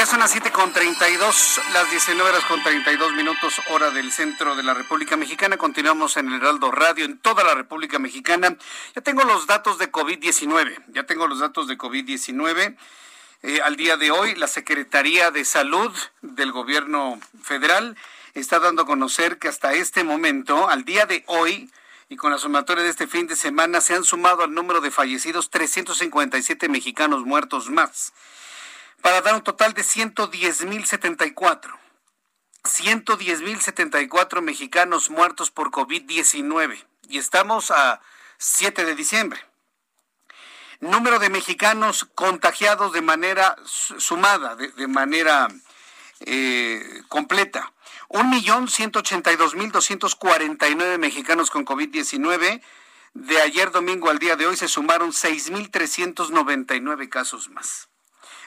S1: son las 7 con 32, las 19 horas con 32 minutos, hora del centro de la República Mexicana. Continuamos en el Heraldo Radio en toda la República Mexicana. Ya tengo los datos de COVID-19, ya tengo los datos de COVID-19. Eh, al día de hoy, la Secretaría de Salud del Gobierno Federal está dando a conocer que hasta este momento, al día de hoy, y con la sumatoria de este fin de semana, se han sumado al número de fallecidos 357 mexicanos muertos más para dar un total de 110.074. 110.074 mexicanos muertos por COVID-19 y estamos a 7 de diciembre. Número de mexicanos contagiados de manera sumada, de, manera eh, completa. 1.182.249 mexicanos con COVID-19. De ayer domingo al día de hoy se sumaron 6.399 casos más.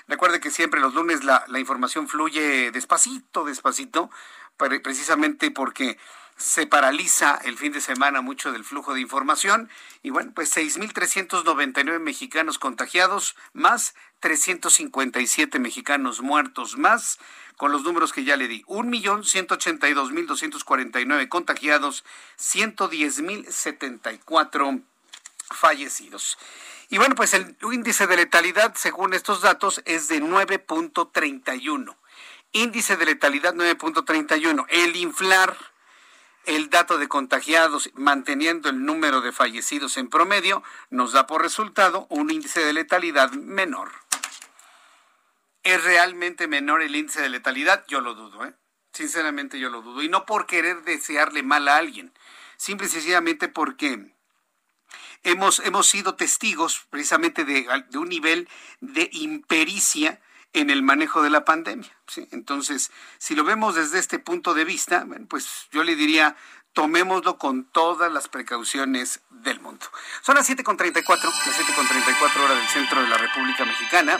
S1: Recuerde que siempre los lunes la, información fluye despacito, despacito, precisamente porque se paraliza el fin de semana mucho del flujo de información. Y bueno, pues 6.399 mexicanos contagiados, más 357 mexicanos muertos, más con los números que ya le di. 1.182.249 contagiados, 110.074 fallecidos. Y bueno, pues el índice de letalidad, según estos datos, es de 9.31. Índice de letalidad 9.31. El inflar el dato de contagiados manteniendo el número de fallecidos en promedio nos da por resultado un índice de letalidad menor. ¿Es realmente menor el índice de letalidad? Yo lo dudo, ¿eh? Sinceramente yo lo dudo. Y no por querer desearle mal a alguien, simple y sencillamente porque hemos, hemos sido testigos precisamente de, un nivel de impericia en el manejo de la pandemia. Entonces, si lo vemos desde este punto de vista, pues yo le diría, tomémoslo con todas las precauciones del mundo. Son las 7.34, las 7.34 horas del centro de la República Mexicana.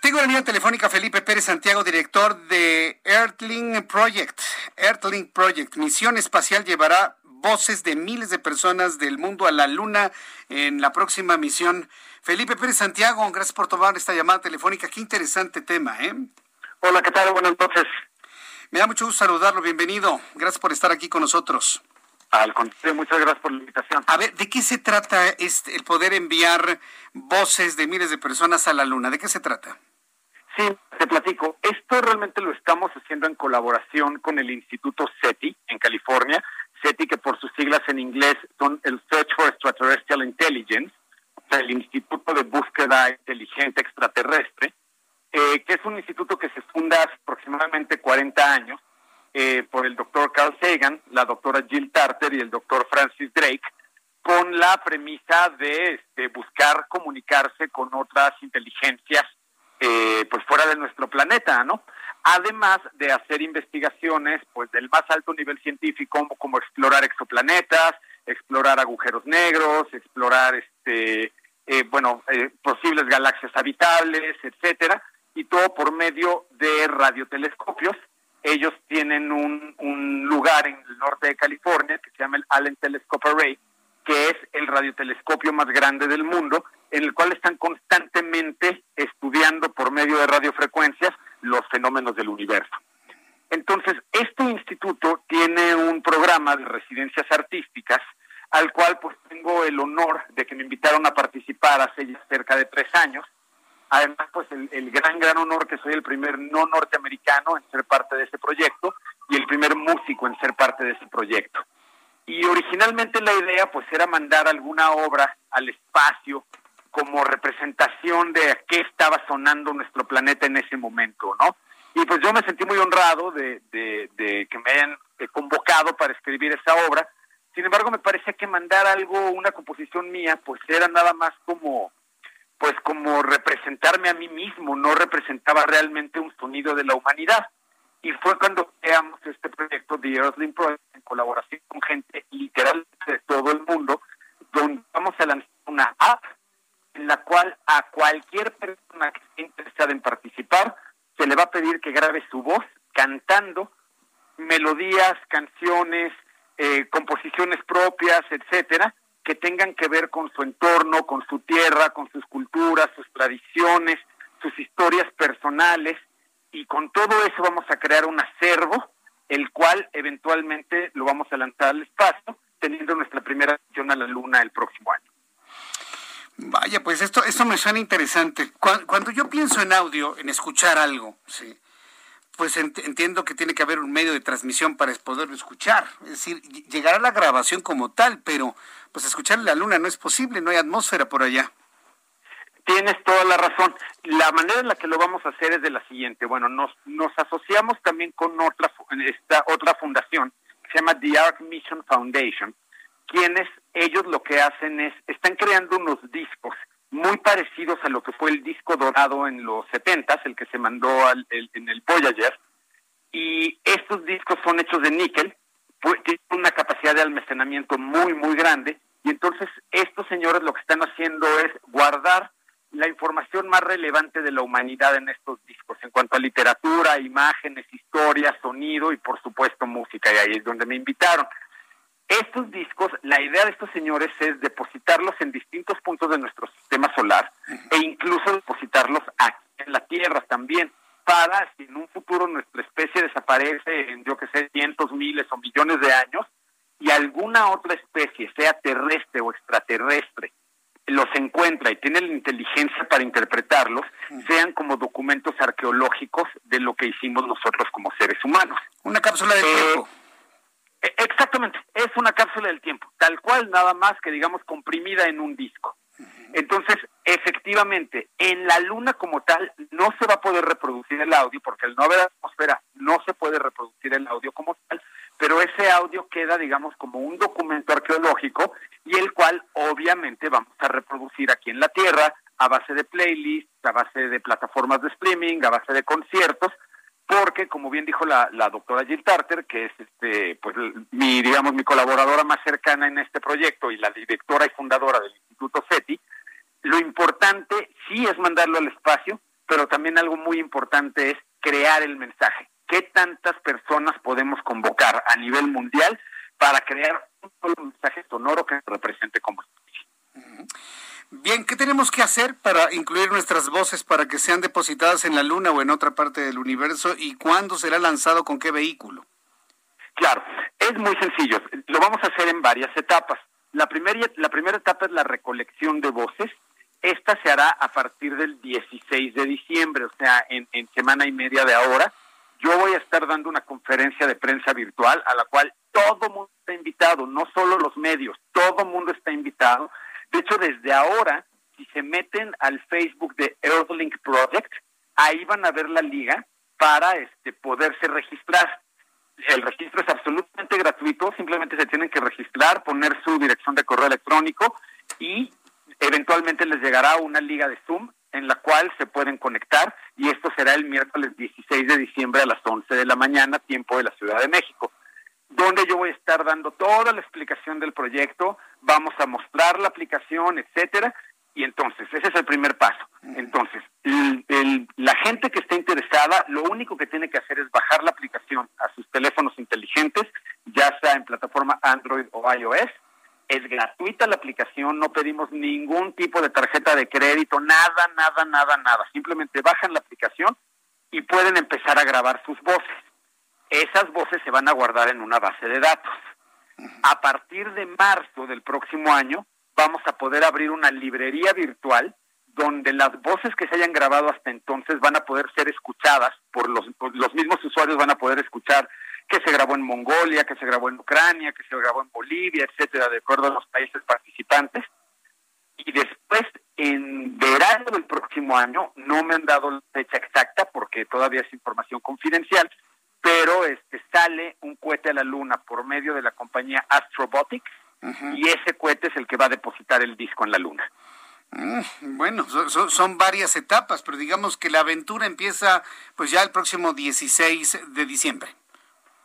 S1: Tengo la línea telefónica Felipe Pérez Santiago, director de Earthling Project. Earthling Project, misión espacial llevará voces de miles de personas del mundo a la luna en la próxima misión. Felipe Pérez Santiago, gracias por tomar esta llamada telefónica. Qué interesante tema, ¿eh?
S16: Hola, ¿qué tal? Buenas noches.
S1: Me da mucho gusto saludarlo. Bienvenido. Gracias por estar aquí con nosotros.
S16: Al contrario, muchas gracias por la invitación.
S1: A ver, ¿de qué se trata este, el poder enviar voces de miles de personas a la luna? ¿De qué se trata?
S16: Sí, te platico. Esto realmente lo estamos haciendo en colaboración con el Instituto SETI en California. SETI, que por sus siglas en inglés son el Search for Extraterrestrial Intelligence, o sea, el Instituto de Búsqueda Inteligente Extraterrestre, eh, que es un instituto que se funda hace aproximadamente 40 años eh, por el doctor Carl Sagan, la doctora Jill Tarter y el doctor Francis Drake, con la premisa de este, buscar comunicarse con otras inteligencias eh, pues fuera de nuestro planeta, ¿no? además de hacer investigaciones pues del más alto nivel científico como, explorar exoplanetas, explorar agujeros negros, explorar este eh, bueno eh, posibles galaxias habitables, etcétera, y todo por medio de radiotelescopios. Ellos tienen un, un lugar en el norte de California que se llama el Allen Telescope Array, que es el radiotelescopio más grande del mundo, en el cual están constantemente estudiando por medio de radiofrecuencias los fenómenos del universo. Entonces, este instituto tiene un programa de residencias artísticas al cual pues tengo el honor de que me invitaron a participar hace ya cerca de tres años. Además, pues el, gran, gran honor que soy el primer no norteamericano en ser parte de ese proyecto y el primer músico en ser parte de ese proyecto. Y originalmente la idea pues era mandar alguna obra al espacio como representación de qué estaba sonando nuestro planeta en ese momento, ¿no? Y pues yo me sentí muy honrado de, de, que me hayan eh, convocado para escribir esa obra. Sin embargo, me parecía que mandar algo, una composición mía, pues era nada más como, pues como representarme a mí mismo, no representaba realmente un sonido de la humanidad. Y fue cuando creamos este proyecto de Earthling Project en colaboración con gente literal de todo el mundo, donde vamos a lanzar una app en la cual a cualquier persona que esté interesada en participar se le va a pedir que grabe su voz cantando melodías, canciones, eh, composiciones propias, etcétera, que tengan que ver con su entorno, con su tierra, con sus culturas, sus tradiciones, sus historias personales y con todo eso vamos a crear un acervo, el cual eventualmente lo vamos a lanzar al espacio, teniendo nuestra primera misión a la Luna el próximo año.
S1: Vaya, pues esto, esto me suena interesante. Cuando, yo pienso en audio, en escuchar algo, sí, pues entiendo que tiene que haber un medio de transmisión para poderlo escuchar. Es decir, llegar a la grabación como tal, pero pues escuchar la luna no es posible, no hay atmósfera por allá.
S16: Tienes toda la razón. La manera en la que lo vamos a hacer es de la siguiente. Bueno, nos, nos asociamos también con otra, esta otra fundación que se llama The Arc Mission Foundation, quienes ellos lo que hacen es, están creando unos discos muy parecidos a lo que fue el disco dorado en los 70 el que se mandó al, en el Voyager, y estos discos son hechos de níquel, pues, tienen una capacidad de almacenamiento muy, muy grande, y entonces estos señores lo que están haciendo es guardar la información más relevante de la humanidad en estos discos, en cuanto a literatura, imágenes, historia, sonido y por supuesto música, y ahí es donde me invitaron. Estos discos, la idea de estos señores es depositarlos en distintos puntos de nuestro sistema solar e incluso depositarlos aquí en la Tierra también, para si en un futuro nuestra especie desaparece en, yo que sé, cientos, miles o millones de años, y alguna otra especie, sea terrestre o extraterrestre, los encuentra y tiene la inteligencia para interpretarlos, sean como documentos arqueológicos de lo que hicimos nosotros como seres humanos.
S1: Una cápsula de eh, tiempo.
S16: Exactamente, es una cápsula del tiempo, tal cual, nada más que digamos comprimida en un disco. Entonces, efectivamente, en la luna como tal no se va a poder reproducir el audio, porque al no haber atmósfera no se puede reproducir el audio como tal, pero ese audio queda, digamos, como un documento arqueológico y el cual obviamente vamos a reproducir aquí en la Tierra a base de playlists, a base de plataformas de streaming, a base de conciertos, porque como bien dijo la, doctora Jill Tarter, que es este, pues mi, digamos, mi colaboradora más cercana en este proyecto y la directora y fundadora del Instituto SETI, lo importante sí es mandarlo al espacio, pero también algo muy importante es crear el mensaje. Qué tantas personas podemos convocar a nivel mundial para crear un solo mensaje sonoro que represente como
S1: Bien, ¿qué tenemos que hacer para incluir nuestras voces para que sean depositadas en la Luna o en otra parte del universo? ¿Y cuándo será lanzado con qué vehículo?
S16: Claro, es muy sencillo. Lo vamos a hacer en varias etapas. La primera, la primera etapa es la recolección de voces. Esta se hará a partir del 16 de diciembre, o sea, en, en semana y media de ahora yo voy a estar dando una conferencia de prensa virtual a la cual todo mundo está invitado, no solo los medios, todo mundo está invitado. De hecho, desde ahora, se meten al Facebook de Earthlink Project, ahí van a ver la liga para este, poderse registrar. El registro es absolutamente gratuito, simplemente se tienen que registrar, poner su dirección de correo electrónico y eventualmente les llegará una liga de Zoom en la cual se pueden conectar y esto será el miércoles 16 de diciembre a las 11 de la mañana, tiempo de la Ciudad de México, donde yo voy a estar dando toda la explicación del proyecto, vamos a mostrar la aplicación, etcétera, y entonces ese es el primer paso. Entonces, la gente que esté interesada, lo único que tiene que hacer es bajar la aplicación a sus teléfonos inteligentes, ya sea en plataforma Android o iOS, es gratuita la aplicación, no pedimos ningún tipo de tarjeta de crédito, nada, nada, nada, nada. Simplemente bajan la aplicación y pueden empezar a grabar sus voces. Esas voces se van a guardar en una base de datos. A partir de marzo del próximo año vamos a poder abrir una librería virtual donde las voces que se hayan grabado hasta entonces van a poder ser escuchadas por los, los mismos usuarios, van a poder escuchar que se grabó en Mongolia, que se grabó en Ucrania, que se grabó en Bolivia, etcétera, de acuerdo a los países participantes. Y después, en verano del próximo año, no me han dado la fecha exacta porque todavía es información confidencial, pero este sale un cohete a la luna por medio de la compañía Astrobotics y ese cohete es el que va a depositar el disco en la luna.
S1: Mm, bueno, son, son, varias etapas, pero digamos que la aventura empieza pues ya el próximo 16 de diciembre.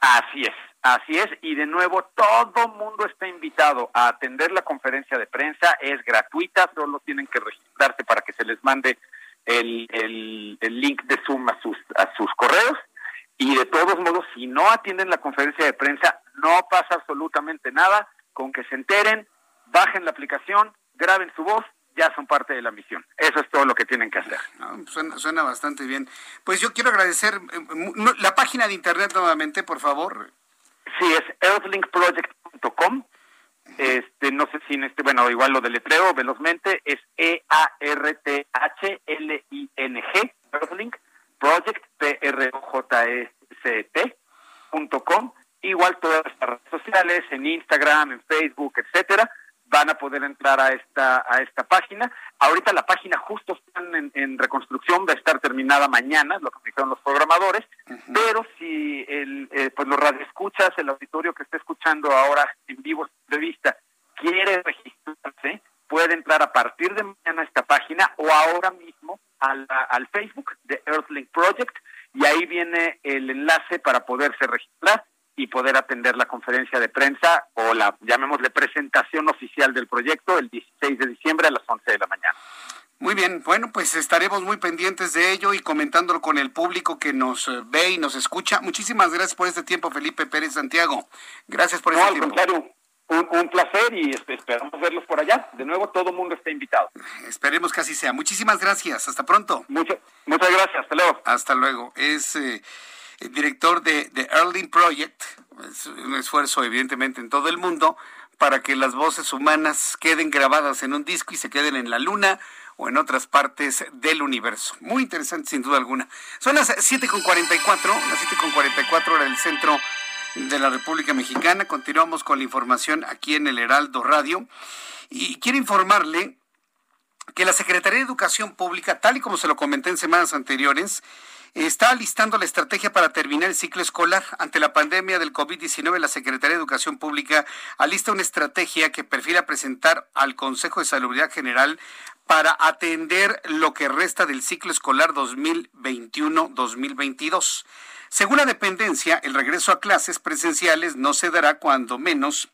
S16: Así es, así es. Y de nuevo, todo mundo está invitado a atender la conferencia de prensa. Es gratuita, solo tienen que registrarse para que se les mande el, el, link de Zoom a sus, a sus correos. Y de todos modos, si no atienden la conferencia de prensa, no pasa absolutamente nada. Con que se enteren, bajen la aplicación, graben su voz ya son parte de la misión. Eso es todo lo que tienen que hacer.
S1: suena, suena, bastante bien. Pues yo quiero agradecer eh, la página de internet nuevamente, por favor.
S16: Sí, es earthlinkproject.com. Este, no sé si en este, bueno, igual lo deletreo velozmente, es E-A-R-T-H-L-I-N-G, Earthlink, Project, P-R-O-J-E-C-T, Igual todas las redes sociales, en Instagram, en Facebook, etcétera van a poder entrar a esta a esta página. Ahorita la página justo está en, reconstrucción, va a estar terminada mañana, lo que me dijeron los programadores, pero si el, eh, pues los radioescuchas, el auditorio que está escuchando ahora en vivo de vista quiere registrarse, puede entrar a partir de mañana a esta página o ahora mismo al, al Facebook de Earthlink Project y ahí viene el enlace para poderse registrar poder atender la conferencia de prensa o la, llamémosle, presentación oficial del proyecto el 16 de diciembre a las 11 de la mañana.
S1: Muy bien, bueno, pues estaremos muy pendientes de ello y comentándolo con el público que nos eh, ve y nos escucha. Muchísimas gracias por este tiempo, Felipe Pérez Santiago. Gracias por este tiempo.
S16: Contrario, un, un, placer y esperamos verlos por allá. De nuevo, todo el mundo está invitado.
S1: Esperemos que así sea. Muchísimas gracias. Hasta pronto.
S16: muchas gracias. Hasta luego.
S1: Hasta luego. Es... Eh, el director de, de Erling Project, es un esfuerzo evidentemente en todo el mundo para que las voces humanas queden grabadas en un disco y se queden en la luna o en otras partes del universo. Muy interesante sin duda alguna. Son las 7.44, las 7.44 hora del centro de la República Mexicana. Continuamos con la información aquí en el Heraldo Radio. Y quiero informarle que la Secretaría de Educación Pública, tal y como se lo comenté en semanas anteriores, está alistando la estrategia para terminar el ciclo escolar. Ante la pandemia del COVID-19, la Secretaría de Educación Pública alista una estrategia que perfila presentar al Consejo de Salubridad General para atender lo que resta del ciclo escolar 2021-2022. Según la dependencia, el regreso a clases presenciales no se dará cuando menos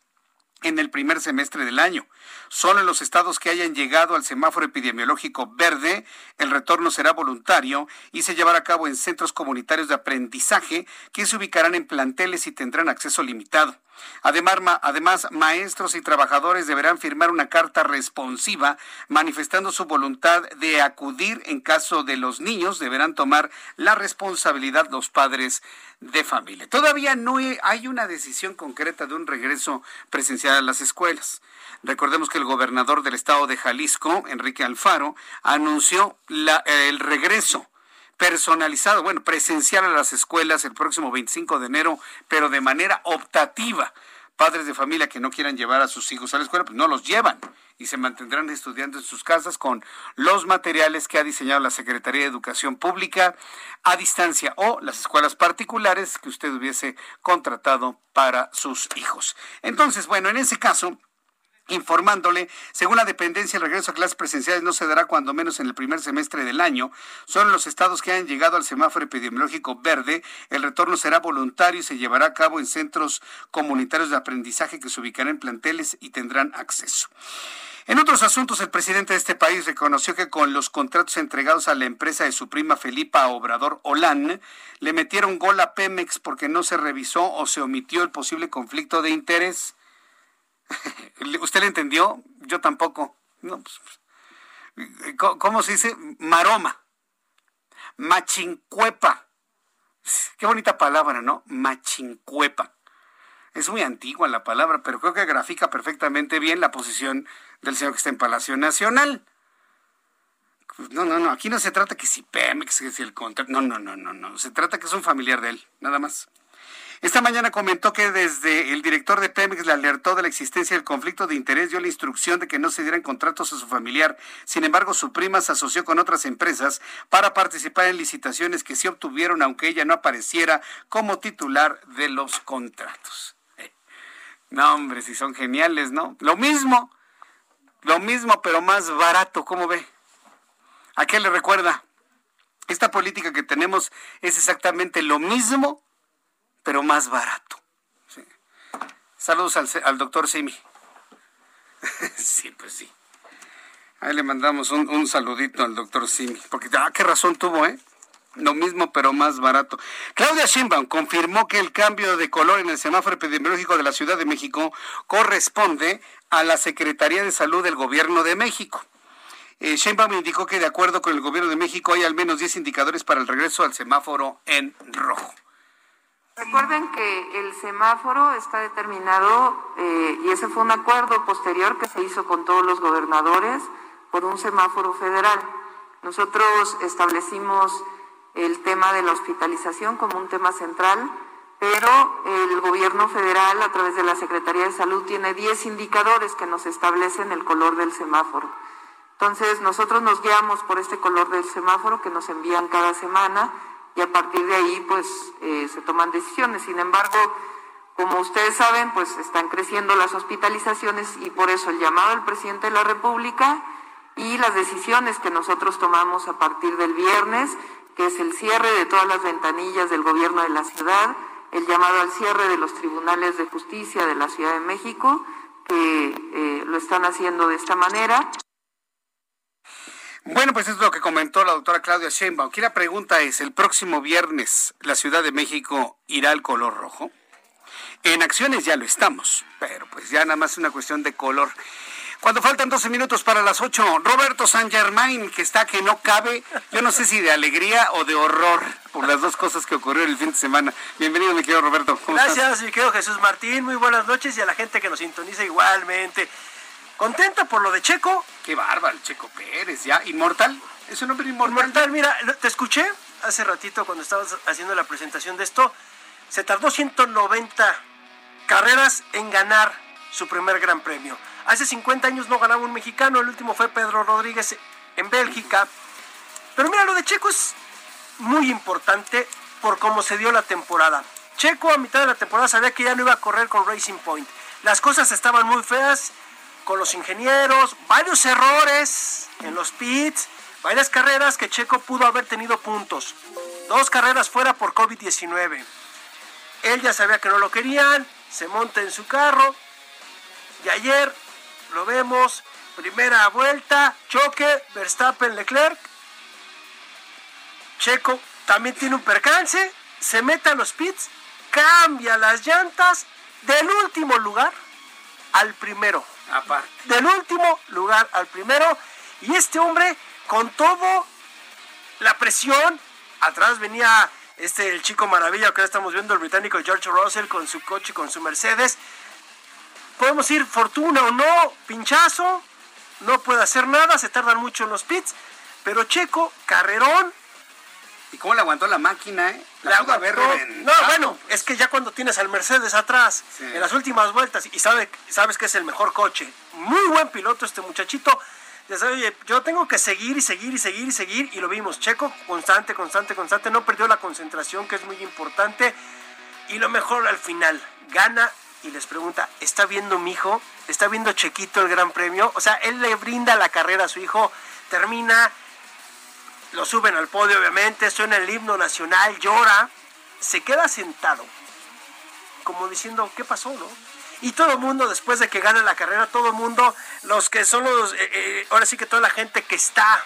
S1: en el primer semestre del año. Solo en los estados que hayan llegado al semáforo epidemiológico verde, el retorno será voluntario y se llevará a cabo en centros comunitarios de aprendizaje que se ubicarán en planteles y tendrán acceso limitado. Además, además, maestros y trabajadores deberán firmar una carta responsiva manifestando su voluntad de acudir en caso de los niños. Deberán tomar la responsabilidad los padres de familia. Todavía no hay una decisión concreta de un regreso presencial a las escuelas. Recordemos que el gobernador del estado de Jalisco, Enrique Alfaro, anunció el regreso personalizado, bueno, presencial a las escuelas el próximo 25 de enero, pero de manera optativa. Padres de familia que no quieran llevar a sus hijos a la escuela, pues no los llevan y se mantendrán estudiando en sus casas con los materiales que ha diseñado la Secretaría de Educación Pública a distancia o las escuelas particulares que usted hubiese contratado para sus hijos. Entonces, bueno, en ese caso, informándole, según la dependencia, el regreso a clases presenciales no se dará cuando menos en el primer semestre del año. Son los estados que han llegado al semáforo epidemiológico verde. El retorno será voluntario y se llevará a cabo en centros comunitarios de aprendizaje que se ubicarán en planteles y tendrán acceso. En otros asuntos, el presidente de este país reconoció que con los contratos entregados a la empresa de su prima Felipa Obrador Olán, le metieron gol a Pemex porque no se revisó o se omitió el posible conflicto de interés. ¿Usted le entendió? Yo tampoco. Pues, ¿Cómo se dice? Maroma. Machincuepa. Qué bonita palabra, ¿no? Machincuepa. Es muy antigua la palabra, pero creo que grafica perfectamente bien la posición del señor que está en Palacio Nacional. No, no, no, aquí no se trata que si Pemex, que si el contrato, no, no, no, no, no, se trata que es un familiar de él, nada más. Esta mañana comentó que desde el director de Pemex le alertó de la existencia del conflicto de interés, dio la instrucción de que no se dieran contratos a su familiar. Sin embargo, su prima se asoció con otras empresas para participar en licitaciones que sí obtuvieron, aunque ella no apareciera como titular de los contratos. Eh, no, hombre, si son geniales, ¿no? Lo mismo, lo mismo, pero más barato, ¿cómo ve? ¿A qué le recuerda? Esta política que tenemos es exactamente lo mismo pero más barato. Saludos al, doctor Simi. sí, pues sí. Ahí le mandamos un, saludito al doctor Simi, porque ah, qué razón tuvo, ¿eh? Lo mismo, pero más barato. Claudia Sheinbaum confirmó que el cambio de color en el semáforo epidemiológico de la Ciudad de México corresponde a la Secretaría de Salud del Gobierno de México. Eh, indicó que de acuerdo con el gobierno de México hay al menos 10 indicadores para el regreso al semáforo en rojo.
S17: Recuerden que el semáforo está determinado eh, y ese fue un acuerdo posterior que se hizo con todos los gobernadores por un semáforo federal. Nosotros establecimos el tema de la hospitalización como un tema central, pero el gobierno federal a través de la Secretaría de Salud tiene 10 indicadores que nos establecen el color del semáforo. Entonces nosotros nos guiamos por este color del semáforo que nos envían cada semana y a partir de ahí pues eh, se toman decisiones. Sin embargo, como ustedes saben, pues están creciendo las hospitalizaciones y por eso el llamado del presidente de la República y las decisiones que nosotros tomamos a partir del viernes, que es el cierre de todas las ventanillas del gobierno de la ciudad, el llamado al cierre de los tribunales de justicia de la Ciudad de México, que eh, lo están haciendo de esta manera.
S1: Bueno, pues es lo que comentó la doctora Claudia Sheinbaum. Aquí la pregunta es, ¿el próximo viernes la Ciudad de México irá al color rojo? En acciones ya lo estamos, pero pues ya nada más es una cuestión de color. Cuando faltan 12 minutos para las 8, Roberto San Germain, que está que no cabe, yo no sé si de alegría o de horror por las dos cosas que ocurrieron el fin de semana. Bienvenido, mi querido Roberto.
S18: Gracias, mi querido Jesús Martín. Muy buenas noches y a la gente que nos sintoniza igualmente. ¿Contenta por lo de Checo?
S1: Qué bárbaro, Checo Pérez, ya. ¿Inmortal? ¿Es un hombre inmortal?
S18: Inmortal, mira, te escuché hace ratito cuando estabas haciendo la presentación de esto. Se tardó 190 carreras en ganar su primer gran premio. Hace 50 años no ganaba un mexicano, el último fue Pedro Rodríguez en Bélgica. Pero mira, lo de Checo es muy importante por cómo se dio la temporada. Checo a mitad de la temporada sabía que ya no iba a correr con Racing Point. Las cosas estaban muy feas con los ingenieros, varios errores en los pits, varias carreras que Checo pudo haber tenido puntos. Dos carreras fuera por COVID-19. Él ya sabía que no lo querían, se monta en su carro y ayer lo vemos, primera vuelta, choque, Verstappen, Leclerc. Checo también tiene un percance, se mete a los pits, cambia las llantas del último lugar al primero. Del último lugar al primero. Y este hombre, con todo la presión, atrás venía este el chico maravilla que ahora estamos viendo, el británico George Russell con su coche, con su Mercedes. Podemos ir fortuna o no, pinchazo, no puede hacer nada, se tardan mucho en los pits, pero Checo, carrerón.
S1: ¿Y cómo le aguantó la máquina, eh?
S18: La aguantó. No, bueno, es que ya cuando tienes al Mercedes atrás, en las últimas vueltas, y sabe, sabes que es el mejor coche, muy buen piloto este muchachito, oye, yo tengo que seguir y seguir y seguir y seguir, y lo vimos, Checo constante, constante, constante, no perdió la concentración, que es muy importante, y lo mejor al final, gana y les pregunta, ¿está viendo mi hijo? ¿Está viendo Chequito el Gran Premio? O sea, él le brinda la carrera a su hijo, termina, lo suben al podio obviamente, suena el himno nacional, llora, se queda sentado, como diciendo, ¿qué pasó, no? Y todo el mundo, después de que gana la carrera, todo el mundo, los que son los, eh, eh, ahora sí que toda la gente que está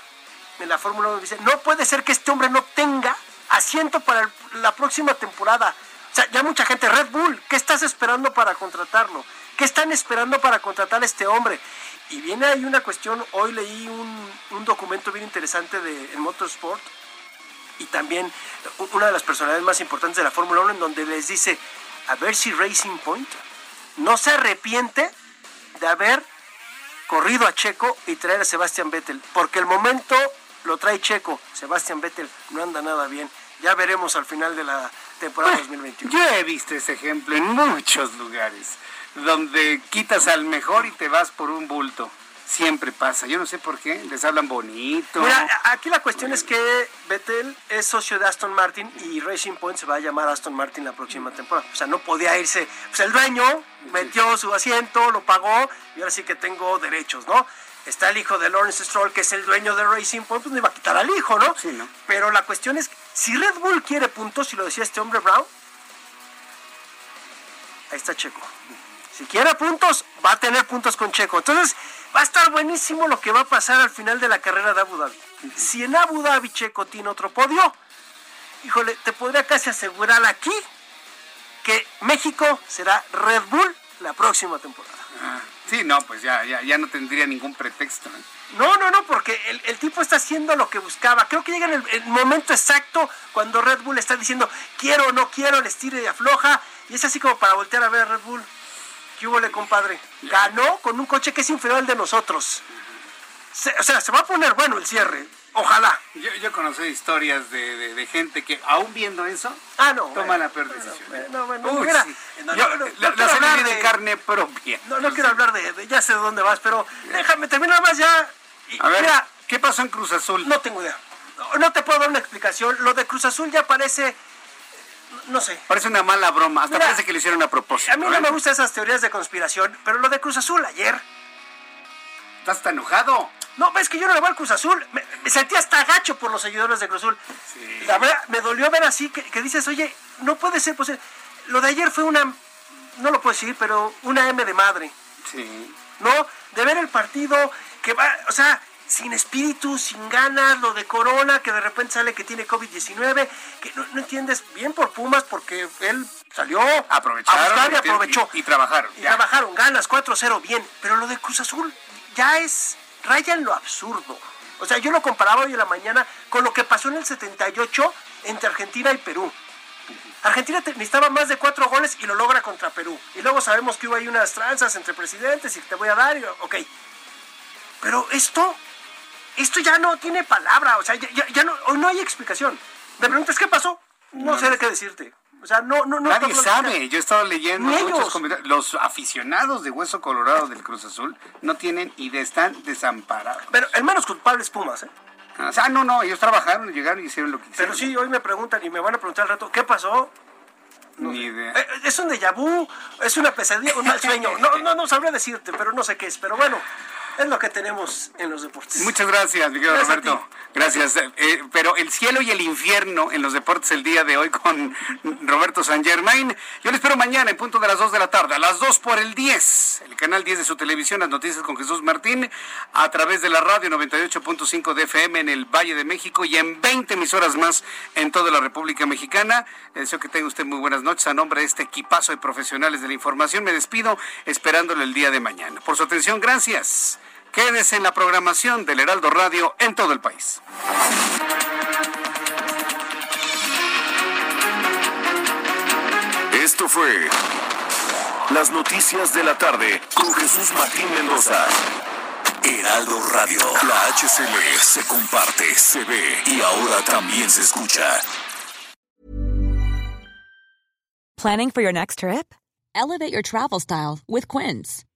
S18: en la Fórmula 1 dice, no puede ser que este hombre no tenga asiento para el- la próxima temporada. O sea, ya mucha gente, Red Bull, ¿qué estás esperando para contratarlo? ¿Qué están esperando para contratar a este hombre? Y viene ahí una cuestión, hoy leí un, un documento bien interesante de en Motorsport y también una de las personalidades más importantes de la Fórmula 1 en donde les dice, a ver si Racing Point no se arrepiente de haber corrido a Checo y traer a Sebastian Vettel, porque el momento lo trae Checo, Sebastian Vettel no anda nada bien. Ya veremos al final de la temporada 2021.
S1: Yo he visto ese ejemplo en muchos lugares, donde quitas al mejor y te vas por un bulto. Siempre pasa, yo no sé por qué, les hablan bonito.
S18: Mira, aquí la cuestión es que Vettel es socio de Aston Martin y Racing Point se va a llamar Aston Martin la próxima temporada. O sea, no podía irse. Pues el dueño metió su asiento, lo pagó y ahora sí que tengo derechos, ¿no? Está el hijo de Lawrence Stroll, que es el dueño de Racing Point, pues no iba a quitar al hijo, ¿no?
S1: Sí, ¿no?
S18: Pero la cuestión es, si Red Bull quiere puntos, si lo decía este hombre Brown, ahí está Checo. Si quiere puntos, va a tener puntos con Checo. Entonces, va a estar buenísimo lo que va a pasar al final de la carrera de Abu Dhabi. Si en Abu Dhabi Checo tiene otro podio, híjole, te podría casi asegurar aquí que México será Red Bull la próxima temporada.
S1: Sí, no, pues ya, ya, ya no tendría ningún pretexto.
S18: No, no, no, porque el, el, tipo está haciendo lo que buscaba. Creo que llega en el, el, momento exacto cuando Red Bull está diciendo quiero o no quiero, le estire y afloja. Y es así como para voltear a ver a Red Bull. ¿Qué hubo, compadre? Ganó con un coche que es inferior al de nosotros. Se, o sea, se va a poner bueno el cierre. Ojalá.
S1: Yo, yo conocí historias de, de, de, gente que, aún viendo eso,
S18: ah, no,
S1: toma
S18: bueno,
S1: la peor decisión.
S18: No, bueno, mira, no, no,
S1: la, de carne propia.
S18: No, no quiero hablar de, de- Ya sé de dónde vas, pero déjame terminar más ya. Y,
S1: A ver,
S18: mira,
S1: ¿qué pasó en Cruz Azul?
S18: no tengo idea. No, no te puedo dar una explicación. Lo de Cruz Azul ya parece. No sé.
S1: Parece una mala broma, hasta
S18: Mira,
S1: parece que lo hicieron a propósito.
S18: A mí no
S1: ¿eh?
S18: me gustan esas teorías de conspiración, pero lo de Cruz Azul ayer.
S1: ¿Estás tan enojado?
S18: No, ves que yo no le voy al Cruz Azul. Me, me sentí hasta gacho por los seguidores de Cruz Azul. La verdad, me dolió ver así que, que dices, oye, no puede ser posible. Lo de ayer fue una, no lo puedo decir, pero una M de madre.
S1: Sí.
S18: ¿No? De ver el partido que va, o sea, sin espíritu, sin ganas, lo de Corona, que de repente sale que tiene COVID-19, que no, no entiendes bien por Pumas porque él salió
S1: Aprovecharon
S18: a buscar y
S1: y-
S18: aprovechó.
S1: y- y trabajaron,
S18: Y
S1: ya.
S18: trabajaron, ganas 4-0, bien. Pero lo de Cruz Azul ya es, raya en lo absurdo. O sea, yo lo comparaba hoy en la mañana con lo que pasó en el 78 entre Argentina y Perú. Argentina necesitaba más de cuatro goles y lo logra contra Perú. Y luego sabemos que hubo ahí unas tranzas entre presidentes y te voy a dar, y, ok. Pero esto, esto ya no tiene palabra, o sea, ya, ya- no, no hay explicación. Me preguntas qué pasó, no, sé de qué decirte. O sea, no, no, no.
S1: Nadie
S18: no- no-
S1: sabe. Yo he estado leyendo muchos comentarios. Los aficionados de Hueso Colorado del Cruz Azul no tienen idea, están desamparados.
S18: Pero el menos culpable es Pumas, ¿eh?
S1: O sea, no, no, ellos trabajaron, llegaron y hicieron lo que
S18: Pero
S1: quisieron.
S18: sí, hoy me preguntan y me van a preguntar al rato, ¿qué pasó?
S1: Ni idea.
S18: Eh, ¿Es un déjà vu? ¿Es una pesadilla? ¿Un mal sueño? No, no, no sabría decirte, pero no sé qué es. Pero bueno, es lo que tenemos en los deportes.
S1: Muchas gracias, mi querido
S18: Gracias
S1: Roberto. Gracias. Eh, pero el cielo y el infierno en los deportes el día de hoy con Roberto San Germain. Yo le espero mañana en punto de las 2 de la tarde, a las 2 por el 10, el canal 10 de su televisión, las noticias con Jesús Martín, a través de la radio 98.5 de FM en el Valle de México y en 20 emisoras más en toda la República Mexicana. Eh, Deseo que tenga usted muy buenas noches. A nombre de este equipazo de profesionales de la información, me despido esperándole el día de mañana. Por su atención, gracias. Quédese en la programación del Heraldo Radio en todo el país.
S11: Esto fue Las Noticias de la Tarde con Jesús Martín Mendoza. Heraldo Radio. La HCL se comparte, se ve y ahora también se escucha.
S19: Planning for your next trip? Elevate your travel style with Quince.